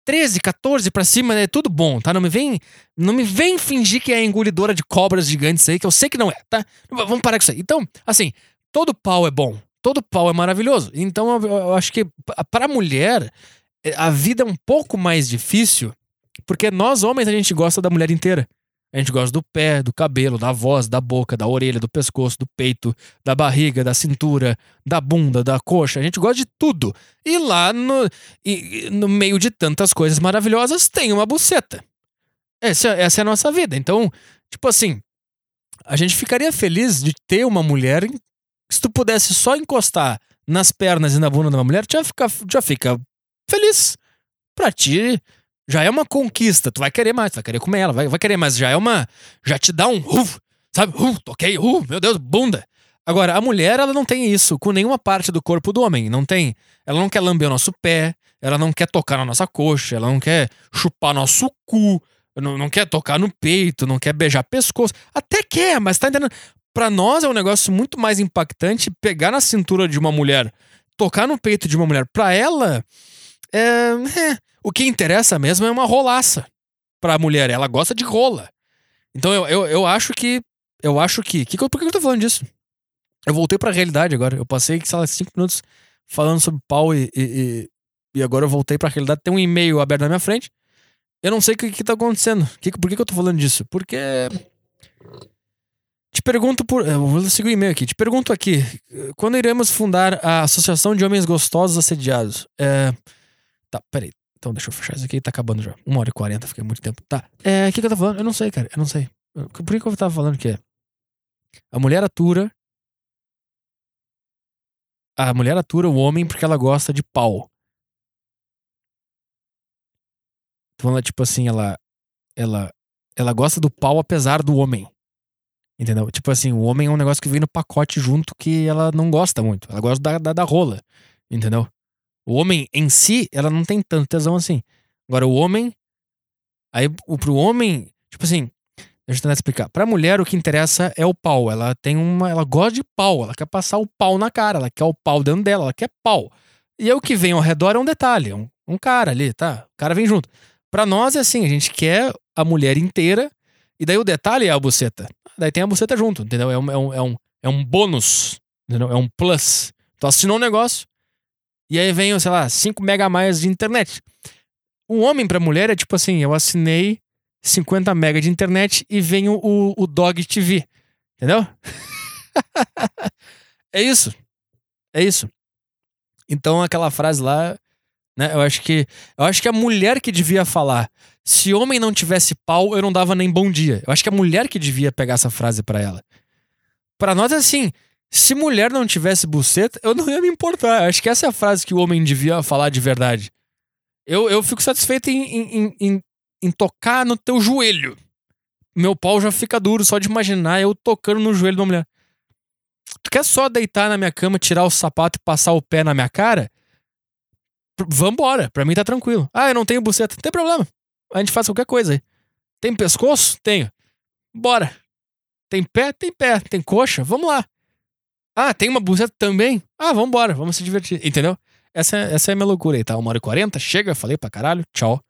13, 14 pra cima é tudo bom, tá? Não me vem, não me vem fingir que é engolidora de cobras gigantes aí, que eu sei que não é, tá? Vamos parar com isso aí. Então, assim, todo pau é bom todo pau é maravilhoso. Então eu, eu acho que para mulher é, a vida é um pouco mais difícil, porque nós homens a gente gosta da mulher inteira. A gente gosta do pé, do cabelo, da voz, da boca, da orelha, do pescoço, do peito, da barriga, da cintura, da bunda, da coxa. A gente gosta de tudo. E lá no, e, no meio de tantas coisas maravilhosas tem uma buceta. Essa, essa é a nossa vida. Então, tipo assim, a gente ficaria feliz de ter uma mulher se tu pudesse só encostar nas pernas e na bunda de uma mulher, já fica, já fica feliz. Pra ti, já é uma conquista. Tu vai querer mais, tu vai querer comer ela, vai, vai querer, mas já é uma. Já te dá um. Uh, sabe? Uh, toquei, uh, meu Deus, bunda. Agora, a mulher, ela não tem isso com nenhuma parte do corpo do homem. Não tem. Ela não quer lamber o nosso pé, ela não quer tocar na nossa coxa, ela não quer chupar nosso cu, não, não quer tocar no peito, não quer beijar pescoço. Até quer, mas tá entendendo? Para nós é um negócio muito mais impactante pegar na cintura de uma mulher, tocar no peito de uma mulher. Para ela, é, é, o que interessa mesmo é uma rolaça pra mulher. Ela gosta de rola. Então eu, eu, eu acho que. Eu acho que. que, por que eu tô falando disso? Eu voltei pra realidade agora. Eu passei, sei lá, cinco minutos falando sobre pau e, e, e agora eu voltei pra realidade. Tem um e-mail aberto na minha frente. Eu não sei o que, que tá acontecendo. Que, por que, que eu tô falando disso? Porque te pergunto por. Vou seguir o e-mail aqui. Te pergunto aqui. Quando iremos fundar a Associação de Homens Gostosos Assediados? É. Tá, peraí. Então deixa eu fechar isso aqui. Tá acabando já. Uma hora e quarenta, fiquei muito tempo. Tá. É. O que, que eu tava falando? Eu não sei, cara. Eu não sei. Por que, que eu tava falando que é? A mulher atura. A mulher atura o homem porque ela gosta de pau. Então, tipo assim, ela. Ela. Ela gosta do pau apesar do homem. Entendeu? Tipo assim, o homem é um negócio que vem no pacote junto que ela não gosta muito. Ela gosta da, da, da rola. Entendeu? O homem em si, ela não tem tanto tesão assim. Agora, o homem. Aí, pro homem, tipo assim, deixa eu tentar explicar. Pra mulher, o que interessa é o pau. Ela tem uma. Ela gosta de pau. Ela quer passar o pau na cara. Ela quer o pau dentro dela. Ela quer pau. E aí o que vem ao redor é um detalhe. Um, um cara ali, tá? O cara vem junto. Pra nós é assim, a gente quer a mulher inteira. E daí o detalhe é a buceta daí tem a buceta junto, entendeu? É um, é um, é um, é um bônus, entendeu? É um plus. Tu assinou um negócio, e aí vem, sei lá, 5 mega a mais de internet. Um homem pra mulher é tipo assim, eu assinei 50 mega de internet e vem o, o Dog TV, entendeu? (laughs) é isso. É isso. Então aquela frase lá, né, eu acho que eu acho que a mulher que devia falar se homem não tivesse pau, eu não dava nem bom dia. Eu acho que a mulher que devia pegar essa frase para ela. Para nós é assim, se mulher não tivesse buceta, eu não ia me importar. Eu acho que essa é a frase que o homem devia falar de verdade. Eu, eu fico satisfeito em, em, em, em tocar no teu joelho. Meu pau já fica duro só de imaginar eu tocando no joelho de uma mulher. Tu quer só deitar na minha cama, tirar o sapato e passar o pé na minha cara? Vambora, pra mim tá tranquilo. Ah, eu não tenho buceta, não tem problema a gente faz qualquer coisa aí. Tem pescoço? Tenho. Bora. Tem pé? Tem pé. Tem coxa? Vamos lá. Ah, tem uma buceta também? Ah, vamos embora. Vamos se divertir. Entendeu? Essa, é, essa é a minha loucura aí, tá? Uma hora e quarenta. Chega, falei pra caralho. Tchau.